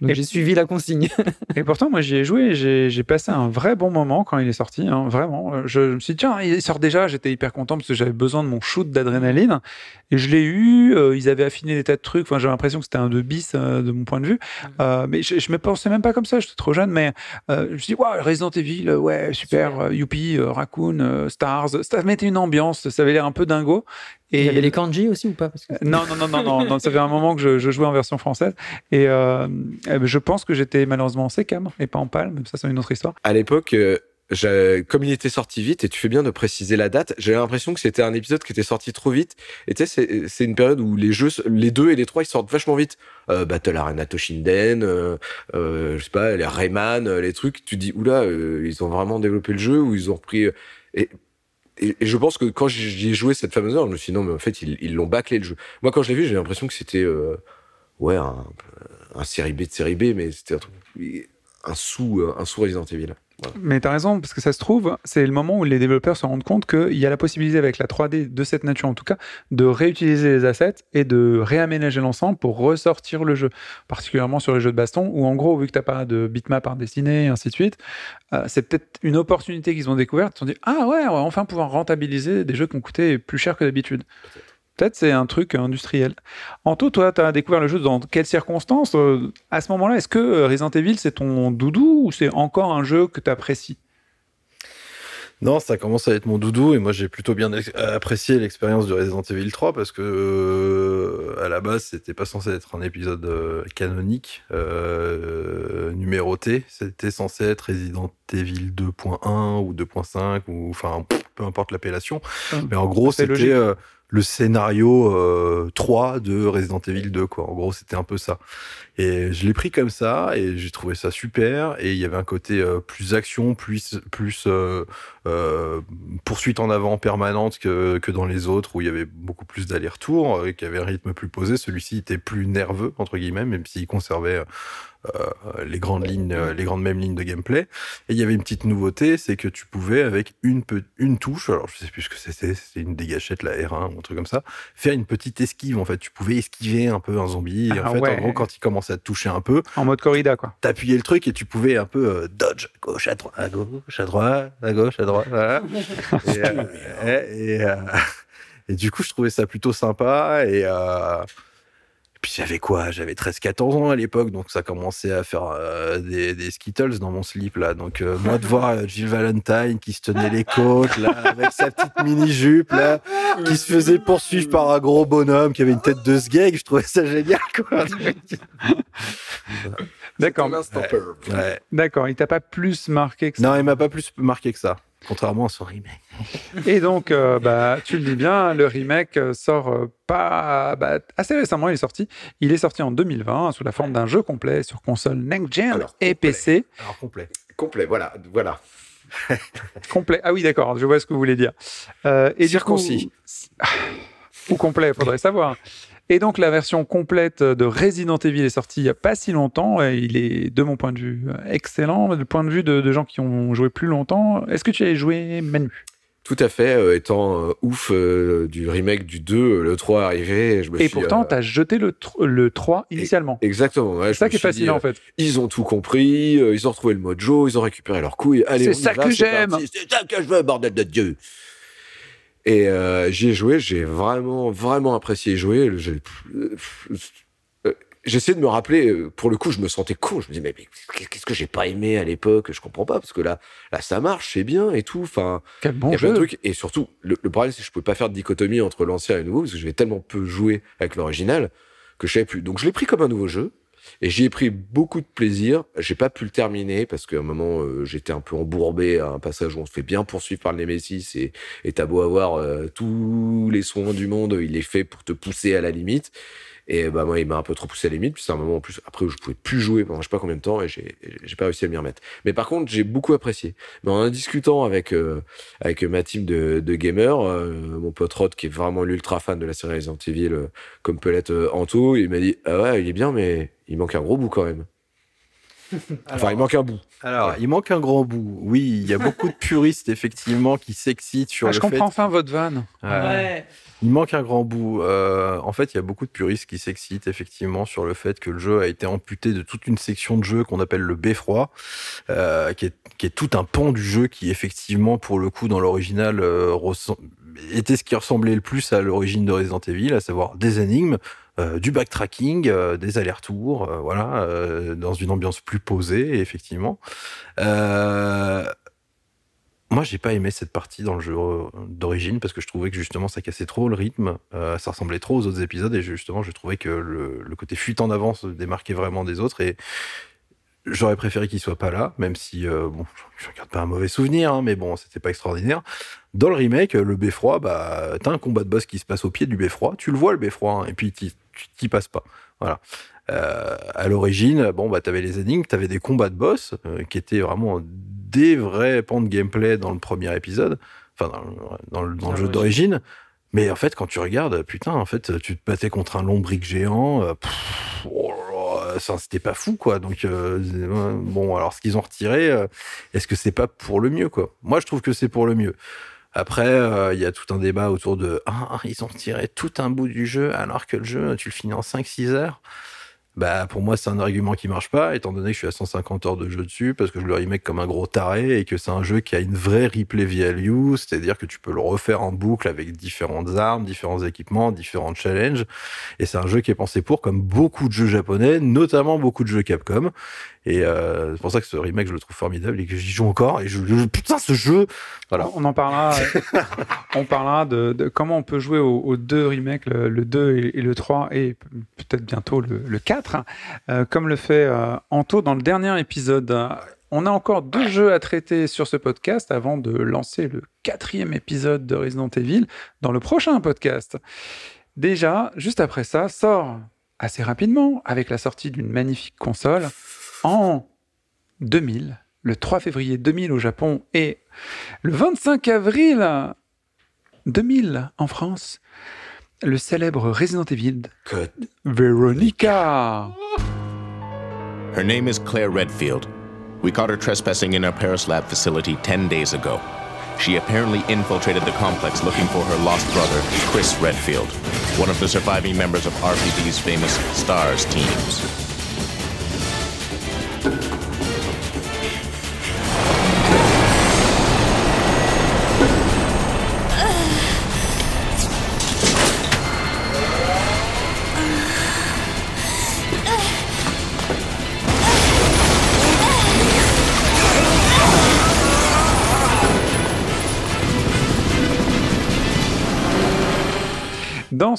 Donc j'ai suivi la consigne. [LAUGHS]
Et pourtant, moi, j'y ai joué j'ai passé un vrai bon moment quand il est sorti. hein, vraiment. Euh, Je, je me suis dit, tiens, il sort déjà. J'étais hyper content parce que j'avais besoin de mon shoot d'adrénaline. Et je l'ai eu. euh, ils avaient affiné des tas de trucs. Enfin, j'avais l'impression que c'était un 2 bis euh, de mon point de vue. Euh, mais je, je me pensais même pas comme ça. J'étais trop jeune. Mais euh, je me suis dit, ouais, Resident Evil, euh, ouais, super. Youpi, Raccoon, Stars. Ça mettait une ambiance. Ça avait l'air un peu dingo.
Il y avait les kanji aussi ou pas? Parce que-
non, non, non, non, non, non, ça fait un moment que je, je jouais en version française. Et euh, eh ben, je pense que j'étais malheureusement en sécam et pas en palme. mais Ça, c'est une autre histoire.
À l'époque, comme il était sorti vite, et tu fais bien de préciser la date, j'ai l'impression que c'était un épisode qui était sorti trop vite. Et tu sais, c'est- une période où les jeux, les deux et les trois, ils sortent vachement vite. Euh, Battle Arena Toshinden, euh, euh, je sais pas, les Rayman, euh, les trucs. Tu dis, oula, euh, ils ont vraiment développé le jeu ou ils ont repris. euh, Et, et, je pense que quand j'y ai joué cette fameuse heure, je me suis dit, non, mais en fait, ils l'ont bâclé le jeu. Moi, quand je l'ai vu, j'ai l'impression que c'était, ouais, un, un série B de série B, mais c'était un truc, un sous, un sous Resident Evil.
Mais tu as raison, parce que ça se trouve, c'est le moment où les développeurs se rendent compte qu'il y a la possibilité, avec la 3D de cette nature en tout cas, de réutiliser les assets et de réaménager l'ensemble pour ressortir le jeu. Particulièrement sur les jeux de baston, où en gros, vu que tu pas de bitmap à dessiner et ainsi de suite, euh, c'est peut-être une opportunité qu'ils ont découverte. Ils se sont dit, ah ouais, on va enfin pouvoir rentabiliser des jeux qui ont coûté plus cher que d'habitude. Peut-être c'est un truc industriel. Anto, toi, tu as découvert le jeu dans quelles circonstances Euh, À ce moment-là, est-ce que euh, Resident Evil, c'est ton doudou ou c'est encore un jeu que tu apprécies
Non, ça commence à être mon doudou et moi j'ai plutôt bien apprécié l'expérience de Resident Evil 3 parce que euh, à la base c'était pas censé être un épisode euh, canonique euh, numéroté, c'était censé être Resident Evil 2.1 ou 2.5 ou enfin peu importe l'appellation,
Hum,
mais en gros c'était le scénario euh, 3 de Resident Evil 2 quoi. En gros c'était un peu ça. Et je l'ai pris comme ça et j'ai trouvé ça super et il y avait un côté euh, plus action, plus plus euh, euh, poursuite en avant permanente que, que dans les autres où il y avait beaucoup plus d'allers-retours, euh, qui avait un rythme plus posé. Celui-ci était plus nerveux entre guillemets, même s'il conservait euh, les grandes lignes, les grandes mêmes lignes de gameplay. Et il y avait une petite nouveauté, c'est que tu pouvais avec une touche, alors je sais plus ce que c'était, c'était une dégâchette la R1 ou un truc comme ça, faire une petite esquive en fait. Tu pouvais esquiver un peu un zombie. Et
Ah
en fait,
ouais.
en gros, quand il commençait à te toucher un peu,
En mode corrida, quoi.
t'appuyais le truc et tu pouvais un peu euh, dodge gauche à droite à gauche à droite à gauche à droite voilà. [LAUGHS] et, euh, et, et, euh, et du coup je trouvais ça plutôt sympa et euh, Puis j'avais quoi? J'avais 13-14 ans à l'époque, donc ça commençait à faire euh, des, des Skittles dans mon slip là. Donc euh, moi de voir Jill Valentine qui se tenait les côtes là, avec sa petite mini jupe là, qui se faisait poursuivre par un gros bonhomme qui avait une tête de sgeg, je trouvais ça génial quoi. [LAUGHS]
D'accord.
Ouais.
D'accord. Il t'a pas plus marqué que ça?
Non, il m'a pas plus marqué que ça. Contrairement à son remake. [LAUGHS]
Et donc, euh, bah, tu le dis bien, le remake euh, sort euh, pas bah, assez récemment. Il est sorti. Il est sorti en 2020 sous la forme d'un jeu complet sur console next gen
Alors,
et
complet.
PC.
Alors complet.
Complet, voilà, voilà. [LAUGHS]
Complet. Ah oui, d'accord. Je vois ce que vous voulez dire. Euh, et du coup-
Circoncis.
ou [LAUGHS] complet, faudrait savoir. Et donc la version complète de Resident Evil est sortie il n'y a pas si longtemps. Et il est, de mon point de vue, excellent. Du point de vue de, de gens qui ont joué plus longtemps, est-ce que tu as joué Manu?
Tout à fait, euh, étant euh, ouf euh, du remake du 2, euh, le 3 est arrivé. Je me
Et
suis,
pourtant, tu as jeté le, le 3 initialement.
Exactement. ouais,
C'est ça qui est
dit,
fascinant en fait.
Ils ont tout compris, ils ont retrouvé le mojo, ils ont récupéré leurs couilles. Allez,
C'est ça
va,
que j'aime.
C'est ça que je veux, bordel de Dieu. Et euh, j'y ai joué, j'ai vraiment, vraiment apprécié jouer. J'ai euh, j'ai essayé de me rappeler, euh, pour le coup, je me sentais con. Je me disais, mais, mais qu'est-ce que j'ai pas aimé à l'époque? Je comprends pas, parce que là, là, ça marche, c'est bien et tout. Enfin,
Quel bon
y a plein
jeu.
de trucs. Et surtout, le, le problème, c'est que je pouvais pas faire de dichotomie entre l'ancien et le nouveau, parce que j'avais tellement peu joué avec l'original que je savais plus. Donc, je l'ai pris comme un nouveau jeu. Et j'y ai pris beaucoup de plaisir. J'ai pas pu le terminer parce qu'à un moment euh, j'étais un peu embourbé à un passage où on se fait bien poursuivre par le Nemesis et et t'as beau avoir euh, tous les soins du monde, il est fait pour te pousser à la limite. Et bah moi il m'a un peu trop poussé à la limite. Puis c'est un moment en plus après où je pouvais plus jouer pendant je sais pas combien de temps et j'ai pas réussi à m'y remettre. Mais par contre j'ai beaucoup apprécié. Mais en en discutant avec euh, avec ma team de, de gamers, euh, mon pote Rod qui est vraiment l'ultra fan de la série Resident Evil, euh, comme peut l'être euh, Anto, il m'a dit ah ouais il est bien mais il manque un gros bout quand même. [LAUGHS] Enfin, il manque un bout.
Alors, il manque un grand bout. Oui, il y a beaucoup de puristes, effectivement, qui s'excitent sur
Ah,
le
je
fait...
comprends enfin votre vanne.
Ouais. Il manque un grand bout. Euh, en fait, il y a beaucoup de puristes qui s'excitent, effectivement, sur le fait que le jeu a été amputé de toute une section de jeu qu'on appelle le beffroi, euh, qui, est, qui est tout un pan du jeu qui, effectivement, pour le coup, dans l'original, euh, était ce qui ressemblait le plus à l'origine de Resident Evil, à savoir des énigmes, euh, du backtracking, euh, des allers-retours, euh, voilà, dans une ambiance plus posée, effectivement. Moi, j'ai pas aimé cette partie dans le jeu d'origine parce que je trouvais que justement ça cassait trop le rythme, ça ressemblait trop aux autres épisodes et justement je trouvais que le, le côté fuite en avant se démarquait vraiment des autres et j'aurais préféré qu'il soit pas là, même si euh, bon, je regarde pas un mauvais souvenir, hein, mais bon, c'était pas extraordinaire. Dans le remake, le beffroi, bah t'as un combat de boss qui se passe au pied du beffroi, tu le vois le beffroi hein, et puis t'y- tu t'y passes pas, voilà. Euh, à l'origine, bon, bah, t'avais les énigmes, t'avais des combats de boss euh, qui étaient vraiment des vrais pans de gameplay dans le premier épisode, enfin dans, le- dans le, dans le jeu d'origine. Mais en fait, quand tu regardes, putain, en fait, tu te battais contre un lombric géant. euh, pff, oh c'était pas fou, quoi. Donc, euh, bon, alors ce qu'ils ont retiré, euh, est-ce que c'est pas pour le mieux, quoi? Moi, je trouve que c'est pour le mieux. Après, euh, il y a tout un débat autour de ah, ils ont retiré tout un bout du jeu alors que le jeu, tu le finis en 5-6 heures? Bah, pour moi, c'est un argument qui marche pas, étant donné que je suis à 150 heures de jeu dessus, parce que je le remake comme un gros taré et que c'est un jeu qui a une vraie replay value, c'est-à-dire que tu peux le refaire en boucle avec différentes armes, différents équipements, différents challenges. Et c'est un jeu qui est pensé pour, comme beaucoup de jeux japonais, notamment beaucoup de jeux Capcom. Et euh, c'est pour ça que ce remake, je le trouve formidable et que j'y joue encore. Et je, je- putain, ce jeu, voilà.
On en parlera. euh, [LAUGHS] on parlera de, de comment on peut jouer aux, aux deux remakes, le, le 2 et, et le 3, et peut-être bientôt le, le 4, hein, euh, comme le fait euh, Anto dans le dernier épisode. On a encore deux jeux à traiter sur ce podcast avant de lancer le quatrième épisode de Resident Evil dans le prochain podcast. Déjà, juste après ça, sort assez rapidement, avec la sortie d'une magnifique console, en 2000, le 3 février 2000 au Japon et le 25 avril 2000 en France, le célèbre Resident Evil
Cut.
Veronica.
Her name is Claire Redfield. We caught her trespassing in our Paris lab facility 10 days ago. She apparently infiltrated the complex looking for her lost brother, Chris Redfield, one of the surviving members of RPD's famous STARS teams.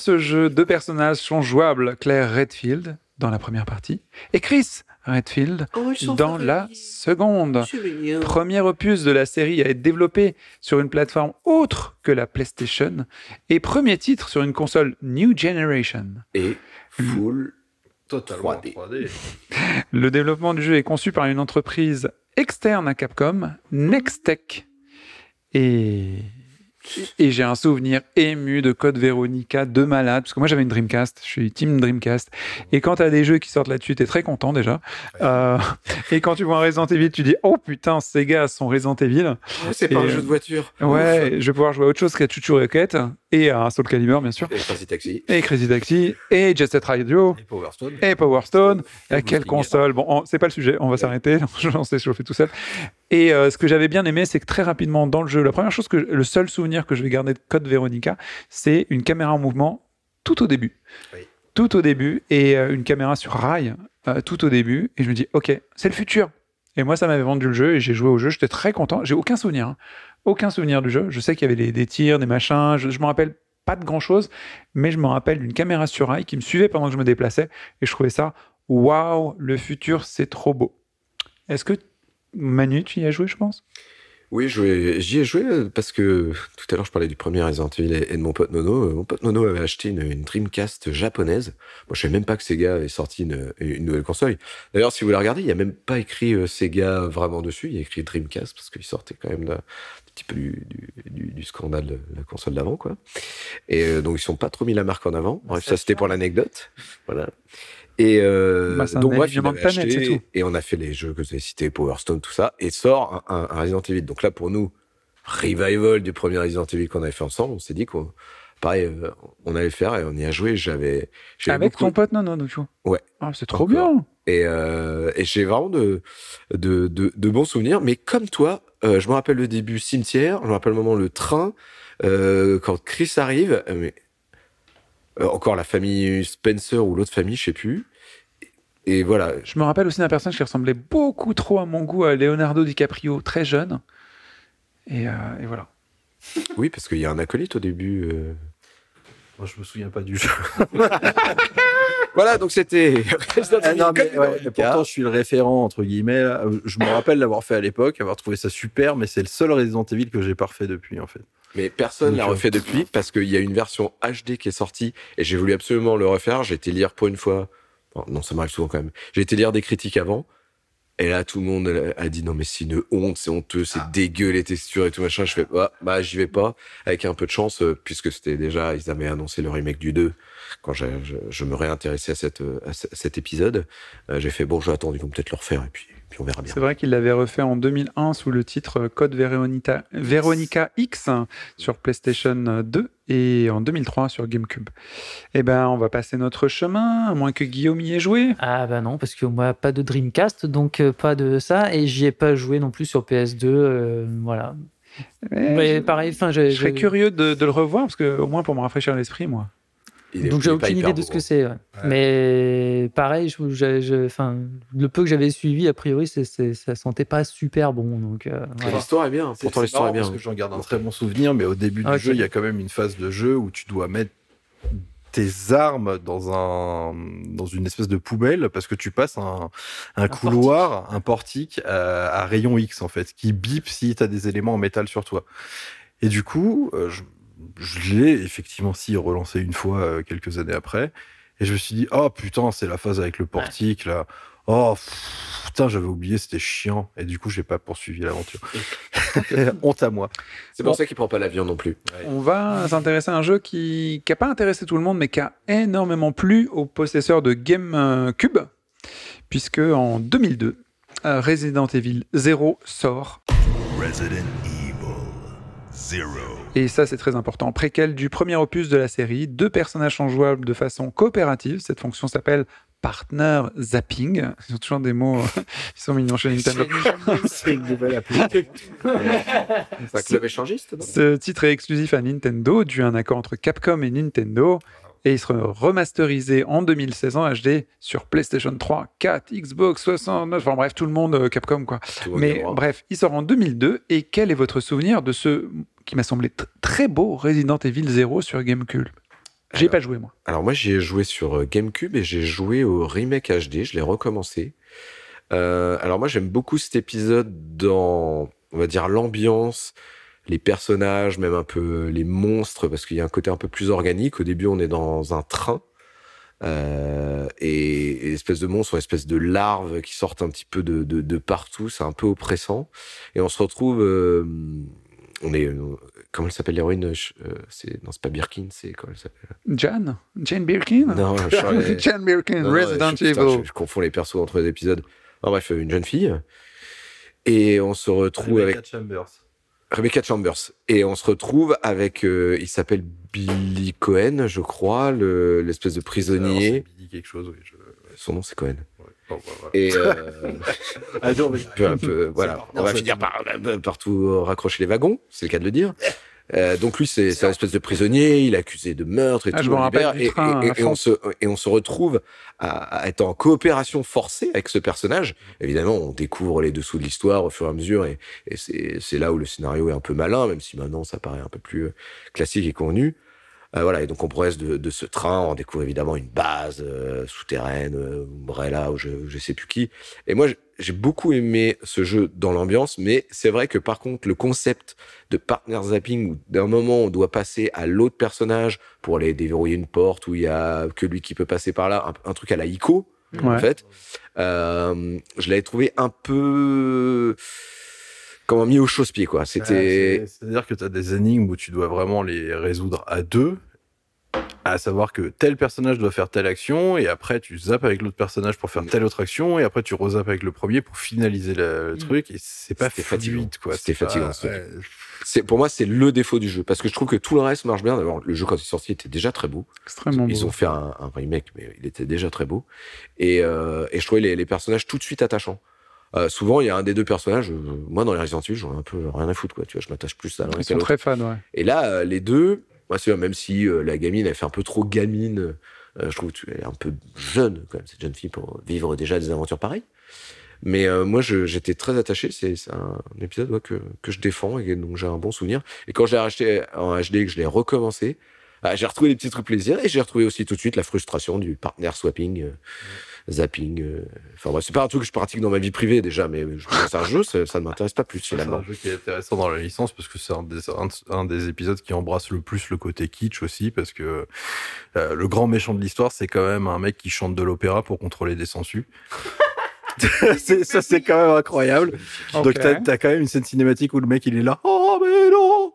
Ce jeu, deux personnages sont jouables. Claire Redfield dans la première partie et Chris Redfield dans la seconde. Premier opus de la série à être développé sur une plateforme autre que la PlayStation et premier titre sur une console New Generation.
Et full
Totalement
3D.
3D. [LAUGHS]
Le développement du jeu est conçu par une entreprise externe à Capcom, Nextech. Et, et j'ai un souvenir ému de Code Veronica de malade, parce que moi j'avais une Dreamcast, je suis team Dreamcast. Et quand tu as des jeux qui sortent là-dessus, tu es très content déjà. Euh, et quand tu vois un Resident Evil, tu dis Oh putain, Sega a son Resident Evil.
C'est pas un jeu de voiture.
Ouais, je vais pouvoir jouer à autre chose qu'à Chuchu Rocket et à Soul Calibur, bien sûr.
Et Crazy Taxi.
Et Crazy Taxi, et Jet Set Radio,
Et Power Stone.
et Power Stone. À
Et
quelle
Bluesling.
console Bon, on- c'est pas le sujet, on va s'arrêter. [LAUGHS] J'en sais chauffer tout seul. Et euh, ce que j'avais bien aimé, c'est que très rapidement dans le jeu, la première chose que le seul souvenir que je vais garder de Code Veronica, c'est une caméra en mouvement tout au début.
Oui.
Tout au début et euh, une caméra sur rail euh, tout au début. Et je me dis, ok, c'est le futur. Et moi, ça m'avait vendu le jeu et j'ai joué au jeu. J'étais très content. J'ai aucun souvenir. hein. Aucun souvenir du jeu. Je sais qu'il y avait des, des tirs, des machins. Je, je me rappelle pas de grand chose, mais je me rappelle d'une caméra sur rail qui me suivait pendant que je me déplaçais. Et je trouvais ça, waouh, le futur, c'est trop beau. Est-ce que Manu, tu y as joué, je pense?
Oui, j'y ai joué euh, parce que tout à l'heure je parlais du premier Resident Evil et de mon pote Nono. Euh, Mon pote Nono avait acheté une, une Dreamcast japonaise. Moi, je savais même pas que Sega avait sorti une, une nouvelle console. D'ailleurs, si vous la regardez, il y a même pas écrit euh, Sega vraiment dessus. Il y a écrit Dreamcast parce qu'il sortait quand même d'un un petit peu du, du, du- du scandale de la console d'avant, quoi. Et euh, donc ils sont pas trop mis la marque en avant. Bref, ça c'était pour l'anecdote. Voilà. Et euh,
Bah,
donc bref, il acheté,
tout.
et on a fait les jeux que vous avez cités, Power Stone, tout ça, et sort un, un- un Resident Evil. Donc là, pour nous, revival du premier Resident Evil qu'on avait fait ensemble, on s'est dit qu'on, pareil, euh, on allait le faire et on y a joué. J'avais,
Avec
beaucoup-
ton pote Non, non, non, tu vois.
Ouais.
Ah, c'est trop
Encore.
bien.
et, euh, et j'ai vraiment de, de, de, de bons souvenirs. Mais comme toi, euh, je me rappelle le début cimetière, je me rappelle le moment le train, euh, quand Chris arrive, euh, mais euh, encore la famille Spencer ou l'autre famille, je sais plus. Et, voilà,
Je me rappelle aussi d'un personnage qui ressemblait beaucoup trop à mon goût à Leonardo DiCaprio, très jeune. Et, euh, et voilà. [LAUGHS]
oui, parce qu'il y a un acolyte au début. euh.
Moi, je me souviens pas du jeu. [LAUGHS]
Voilà, donc c'était [LAUGHS]
Ah, non, mais, ouais, pourtant, je suis le référent, entre guillemets. là. Je me rappelle l'avoir fait à l'époque, avoir trouvé ça super, mais c'est le seul Resident Evil que j'ai pas refait depuis, en fait.
Mais personne l'a
euh,
refait depuis parce qu'il y a une version HD qui est sortie et j'ai voulu absolument le refaire. J'ai été lire pour une fois. bon, non, ça m'arrive souvent quand même. J'ai été lire des critiques avant. Et là, tout le monde a dit non, mais c'est une honte, c'est honteux, c'est dégueu les textures et tout machin. Je fais, bah, bah j'y vais pas. Avec un peu de chance, euh, puisque c'était déjà, ils avaient annoncé le remake du 2 quand je, je me réintéressais à, cette, euh, à cet épisode. Euh, j'ai fait, bon, j'ai attendu, ils vont peut-être le refaire et puis, puis on verra bien.
C'est vrai qu'il l'avait refait en 2001 sous le titre Code Veronica, Veronica X sur PlayStation 2 et en 2003 sur GameCube. Eh ben, on va passer notre chemin, à moins que Guillaume y ait joué.
Ah bah non, parce que moi, pas de Dreamcast, donc euh, pas de ça, et j'y ai pas joué non plus sur PS2, euh, voilà.
Mais
Mais
je-
pareil, enfin, je,
je serais
je-
curieux de, de le revoir, parce que au moins pour me rafraîchir l'esprit, moi.
Il est-
Donc j'ai
est
aucune idée de ce que c'est. ouais. Mais pareil, je, je- je- enfin, le peu que j'avais suivi, a priori, c'est, c'est- ça sentait pas super bon. Donc, euh, voilà.
L'histoire est bien. Pourtant, l'histoire est bien.
Parce que j'en garde un très bon souvenir, mais au début du
Ok.
jeu, il y a quand même une phase de jeu où tu dois mettre tes armes dans un dans une espèce de poubelle parce que tu passes un, un, couloir, un portique à, à rayon X en fait, qui bip si tu as des éléments en métal sur toi. Et du coup, euh, je, je l'ai effectivement si relancé une fois euh, quelques années après, et je me suis dit oh putain c'est la phase avec le portique là. Oh pff, putain j'avais oublié c'était chiant et du coup j'ai pas poursuivi l'aventure. [LAUGHS] Honte à moi.
C'est pour
Bon.
ça qu'il prend pas l'avion non plus.
On va s'intéresser à un jeu qui n'a pas intéressé tout le monde, mais qui a énormément plu aux possesseurs de GameCube, puisque en 2002, euh, Resident Evil 0 sort.
Resident Evil.
Et ça, c'est très important. Préquel du premier opus de la série, deux personnages sont jouables de façon coopérative. Cette fonction s'appelle Partner Zapping. Ce sont toujours des mots [LAUGHS] qui sont mignons chez Nintendo. [LAUGHS]
c'est une nouvelle appli.
C'est un club échangiste, non?
Ce titre est exclusif à Nintendo, dû à un accord entre Capcom et Nintendo. Et il sera remasterisé en 2016 en HD sur PlayStation 3, 4, Xbox 69, enfin bref, tout le monde euh, Capcom quoi.
Tout
Mais bref, il sort en 2002. Et quel est votre souvenir de ce qui m'a semblé tr- très beau Resident Evil 0 sur GameCube? J'ai pas joué moi.
Alors moi j'y ai joué sur euh, GameCube et j'ai joué au remake HD, je l'ai recommencé. Euh, alors moi j'aime beaucoup cet épisode dans, on va dire, l'ambiance, les personnages, même un peu les monstres, parce qu'il y a un côté un peu plus organique. Au début on est dans un train. Euh, et, et espèces de monstres, ou espèces de larves qui sortent un petit peu de, de, de partout, c'est un peu oppressant. Et on se retrouve, euh, on est, euh, comment elle s'appelle l'héroïne? Euh, C'est non, c'est pas Birkin, c'est comment elle s'appelle?
Jan Jane Birkin?
Non, je [LAUGHS]
Jane Birkin,
non, non,
Resident
je, putain,
Evil.
je- je confonds les persos entre les épisodes. En bref, une jeune fille. Et on se retrouve avec
Chambers.
Rebecca Chambers. Et on se retrouve avec, euh, il s'appelle Billy Cohen, je crois, le- l'espèce de prisonnier.
dit quelque chose, oui. Je...
Son nom, c'est Cohen.
Bon, bah, voilà.
Et euh, [LAUGHS]
Ah, non, mais-
peu à peu, voilà, on va finir par euh, partout raccrocher les wagons, c'est le cas de le dire. Euh, donc lui, c'est un espèce de prisonnier, il est accusé de meurtre et
Ah,
tout.
je
on libère, et, et- et on se, et on se retrouve à, à être en coopération forcée avec ce personnage. Évidemment, on découvre les dessous de l'histoire au fur et à mesure, et, et c'est c'est là où le scénario est un peu malin, même si maintenant ça paraît un peu plus euh, classique et connu. Euh, voilà, et donc on progresse de, de ce train, on découvre évidemment une base euh, souterraine, euh, Umbrella, ou je, je sais plus qui. Et moi, j'ai- beaucoup aimé ce jeu dans l'ambiance, mais c'est vrai que par contre, le concept de partner zapping, où d'un moment on doit passer à l'autre personnage pour aller déverrouiller une porte, où il y a que lui qui peut passer par là, un, un truc à la ICO, en fait, euh, je l'avais trouvé un peu comment mis au chausse-pied, quoi. C'était
Ouais, C'est-à-dire que tu as des énigmes où tu dois vraiment les résoudre à deux, à savoir que tel personnage doit faire telle action, et après tu zappes avec l'autre personnage pour faire
Mm.
telle autre action, et après tu rezappes avec le premier pour finaliser le, le truc, et c'est pas
fatigant.
quoi.
C'était fatigant, ce truc.
ouais.
c'est pour moi c'est le défaut du jeu parce que je trouve que tout le reste marche bien. D'abord, le jeu quand il est sorti était déjà très beau.
Extrêmement
Ils
beau.
ont fait un, un remake, mais il était déjà très beau. Et, euh, et je trouvais les, les personnages tout de suite attachants. Euh, souvent, il y a un des deux personnages. euh, moi, dans les Resident Evil, j'en ai un peu rien à foutre, quoi. Tu vois, je m'attache plus à l'un
Ils sont
l'autre.
très fans, ouais.
Et là, euh, les deux, moi, c'est même si euh, la gamine, elle fait un peu trop gamine. euh, je trouve qu'elle est un peu jeune, quand même, cette jeune fille, pour vivre déjà des aventures pareilles. Mais euh, moi, j'étais très attaché. C'est un épisode ouais, que, que je défends et donc j'ai un bon souvenir. Et quand je l'ai racheté en HD que je l'ai recommencé, ah, j'ai retrouvé des petits trucs plaisir et j'ai retrouvé aussi tout de suite la frustration du partner swapping, euh, zapping. euh. Enfin bref, c'est pas un truc que je pratique dans ma vie privée déjà, mais je c'est un jeu, ça, ça ne m'intéresse pas plus
C'est
finalement.
un jeu qui est intéressant dans la licence parce que c'est un des, un, un des épisodes qui embrasse le plus le côté kitsch aussi parce que euh, le grand méchant de l'histoire c'est quand même un mec qui chante de l'opéra pour contrôler des. [LAUGHS] C'est- ça c'est quand même incroyable. Donc t'as as quand même une scène cinématique où le mec il est là, oh mais non,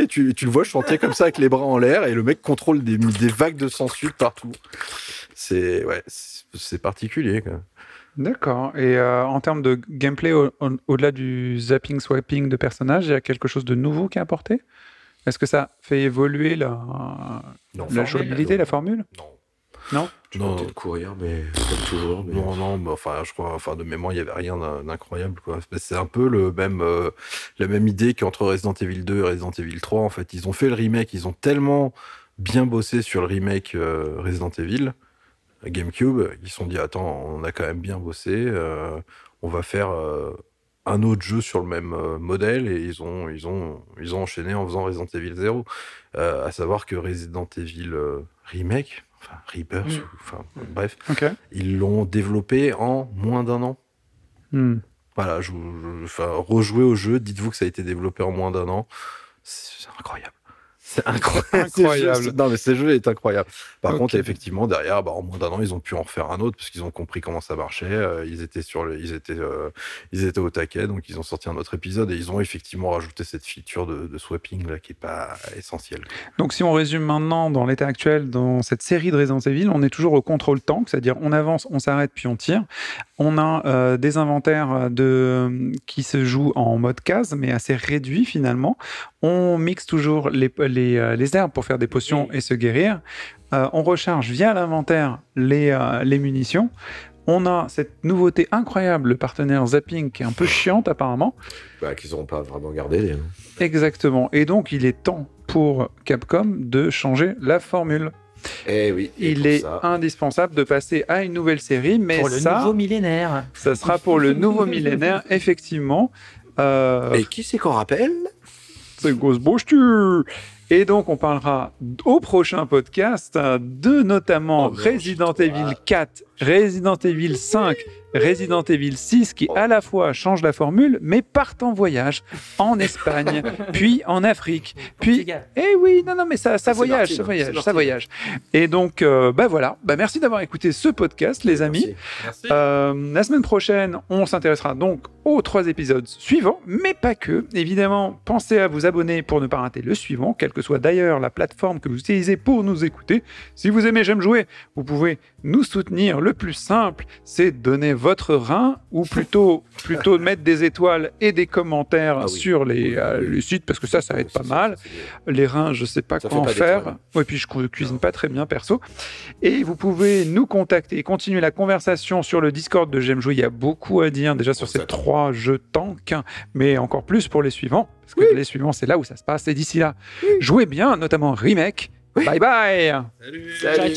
et tu, tu le vois chanter comme ça avec les bras en l'air et le mec contrôle des, des vagues de sangsues partout. C'est ouais, c'est particulier.
D'accord. Et euh, en termes de gameplay, au- au- au-delà du zapping, swapping de personnages, il y a quelque chose de nouveau qui est apporté? Est-ce que ça fait évoluer la,
Non,
la jouabilité, la formule?
Non.
Non?
Tu peux
Non.
peut-être courir, mais comme toujours. Mais...
Non, non, mais enfin, je crois, enfin, de mémoire, il y avait rien d'in- d'incroyable, quoi. C'est un peu le même, euh, la même idée qu'entre Resident Evil 2 et Resident Evil 3. En fait, ils ont fait le remake, ils ont tellement bien bossé sur le remake euh, Resident Evil GameCube, ils se sont dit attends, on a quand même bien bossé, euh, on va faire euh, un autre jeu sur le même euh, modèle et ils ont, ils ont, ils ont enchaîné en faisant Resident Evil 0. Euh, à savoir que Resident Evil remake, enfin Rebirth,
Mm.
ou- enfin bref. Ils l'ont développé en moins d'un an.
Hmm.
Voilà, je, je- enfin, rejouez au jeu, dites-vous que ça a été développé en moins d'un an. C'est incroyable. C'est incroyable.
Incroyable.
Ce jeu- non, mais ce jeu est incroyable. Par contre, effectivement, derrière, bah, en moins d'un an, ils ont pu en refaire un autre parce qu'ils ont compris comment ça marchait. euh, ils étaient sur le, ils étaient, euh, ils étaient au taquet, donc ils ont sorti un autre épisode et ils ont effectivement rajouté cette feature de, de swapping là qui est pas essentielle.
Donc si on résume maintenant dans l'état actuel, dans cette série de Resident Evil, on est toujours au contrôle tank, c'est-à-dire on avance, on s'arrête puis on tire. On a euh, des inventaires de, qui se jouent en mode case, mais assez réduit finalement. On mixe toujours les, les, euh, les herbes pour faire des potions et se guérir. Euh, on recharge via l'inventaire les, euh, les munitions. On a cette nouveauté incroyable, le partenaire Zapping, qui est un peu chiante apparemment.
Bah, qu'ils n'auront pas vraiment gardé. hein.
Exactement. Et donc, il est temps pour Capcom de changer la formule.
Eh oui.
Il est
ça-
indispensable de passer à une nouvelle série, mais
Pour le
ça,
nouveau millénaire.
ça sera pour le nouveau millénaire, [LAUGHS] effectivement. Euh,
Et qui c'est qu'on rappelle?
c'est Ghostbusters Et donc, on parlera au prochain podcast euh, de notamment
Oh
Resident Evil
hâte.
4, Resident Evil 5, Resident Evil 6 qui à la fois changent la formule mais partent en voyage en Espagne, [LAUGHS] puis en Afrique, puis eh oui, non non mais ça voyage, ça voyage, ça voyage. Et donc euh, bah voilà, bah merci d'avoir écouté ce podcast les amis.
Merci.
Euh, la semaine prochaine, on s'intéressera donc aux trois épisodes suivants, mais pas que. Évidemment, pensez à vous abonner pour ne pas rater le suivant, quelle que soit d'ailleurs la plateforme que vous utilisez pour nous écouter. Si vous aimez J'aime jouer, vous pouvez nous soutenir. Le plus simple, c'est donner votre rein, ou plutôt, plutôt mettre des étoiles et des commentaires
Ah oui.
sur les,
Oui,
euh,
oui, oui.
les sites, parce que ça, ça va être pas mal. Les reins, je sais pas
Ça
quoi en
fait pas
faire. Ouais, puis je cu- cuisine pas très bien perso. Et vous pouvez nous contacter et continuer la conversation sur le Discord de J'aime jouer. Il y a beaucoup à dire déjà sur ces trois jeux tank, mais encore plus pour les suivants. Parce que les suivants, c'est là où ça se passe. Et d'ici là, jouez bien, notamment Remake. Bye bye
Salut.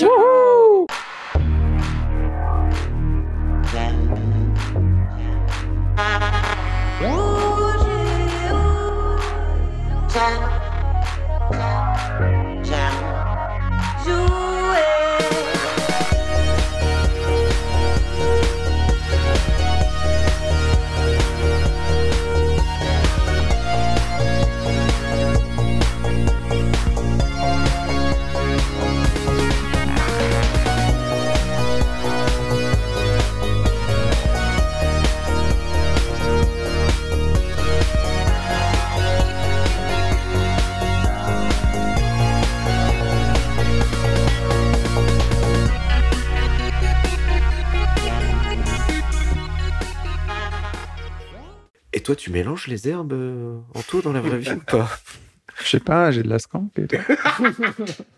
Time.
Et toi, tu mélanges les herbes euh, en tout dans la vraie vie ou pas?
Je sais pas, j'ai de la tout. [LAUGHS]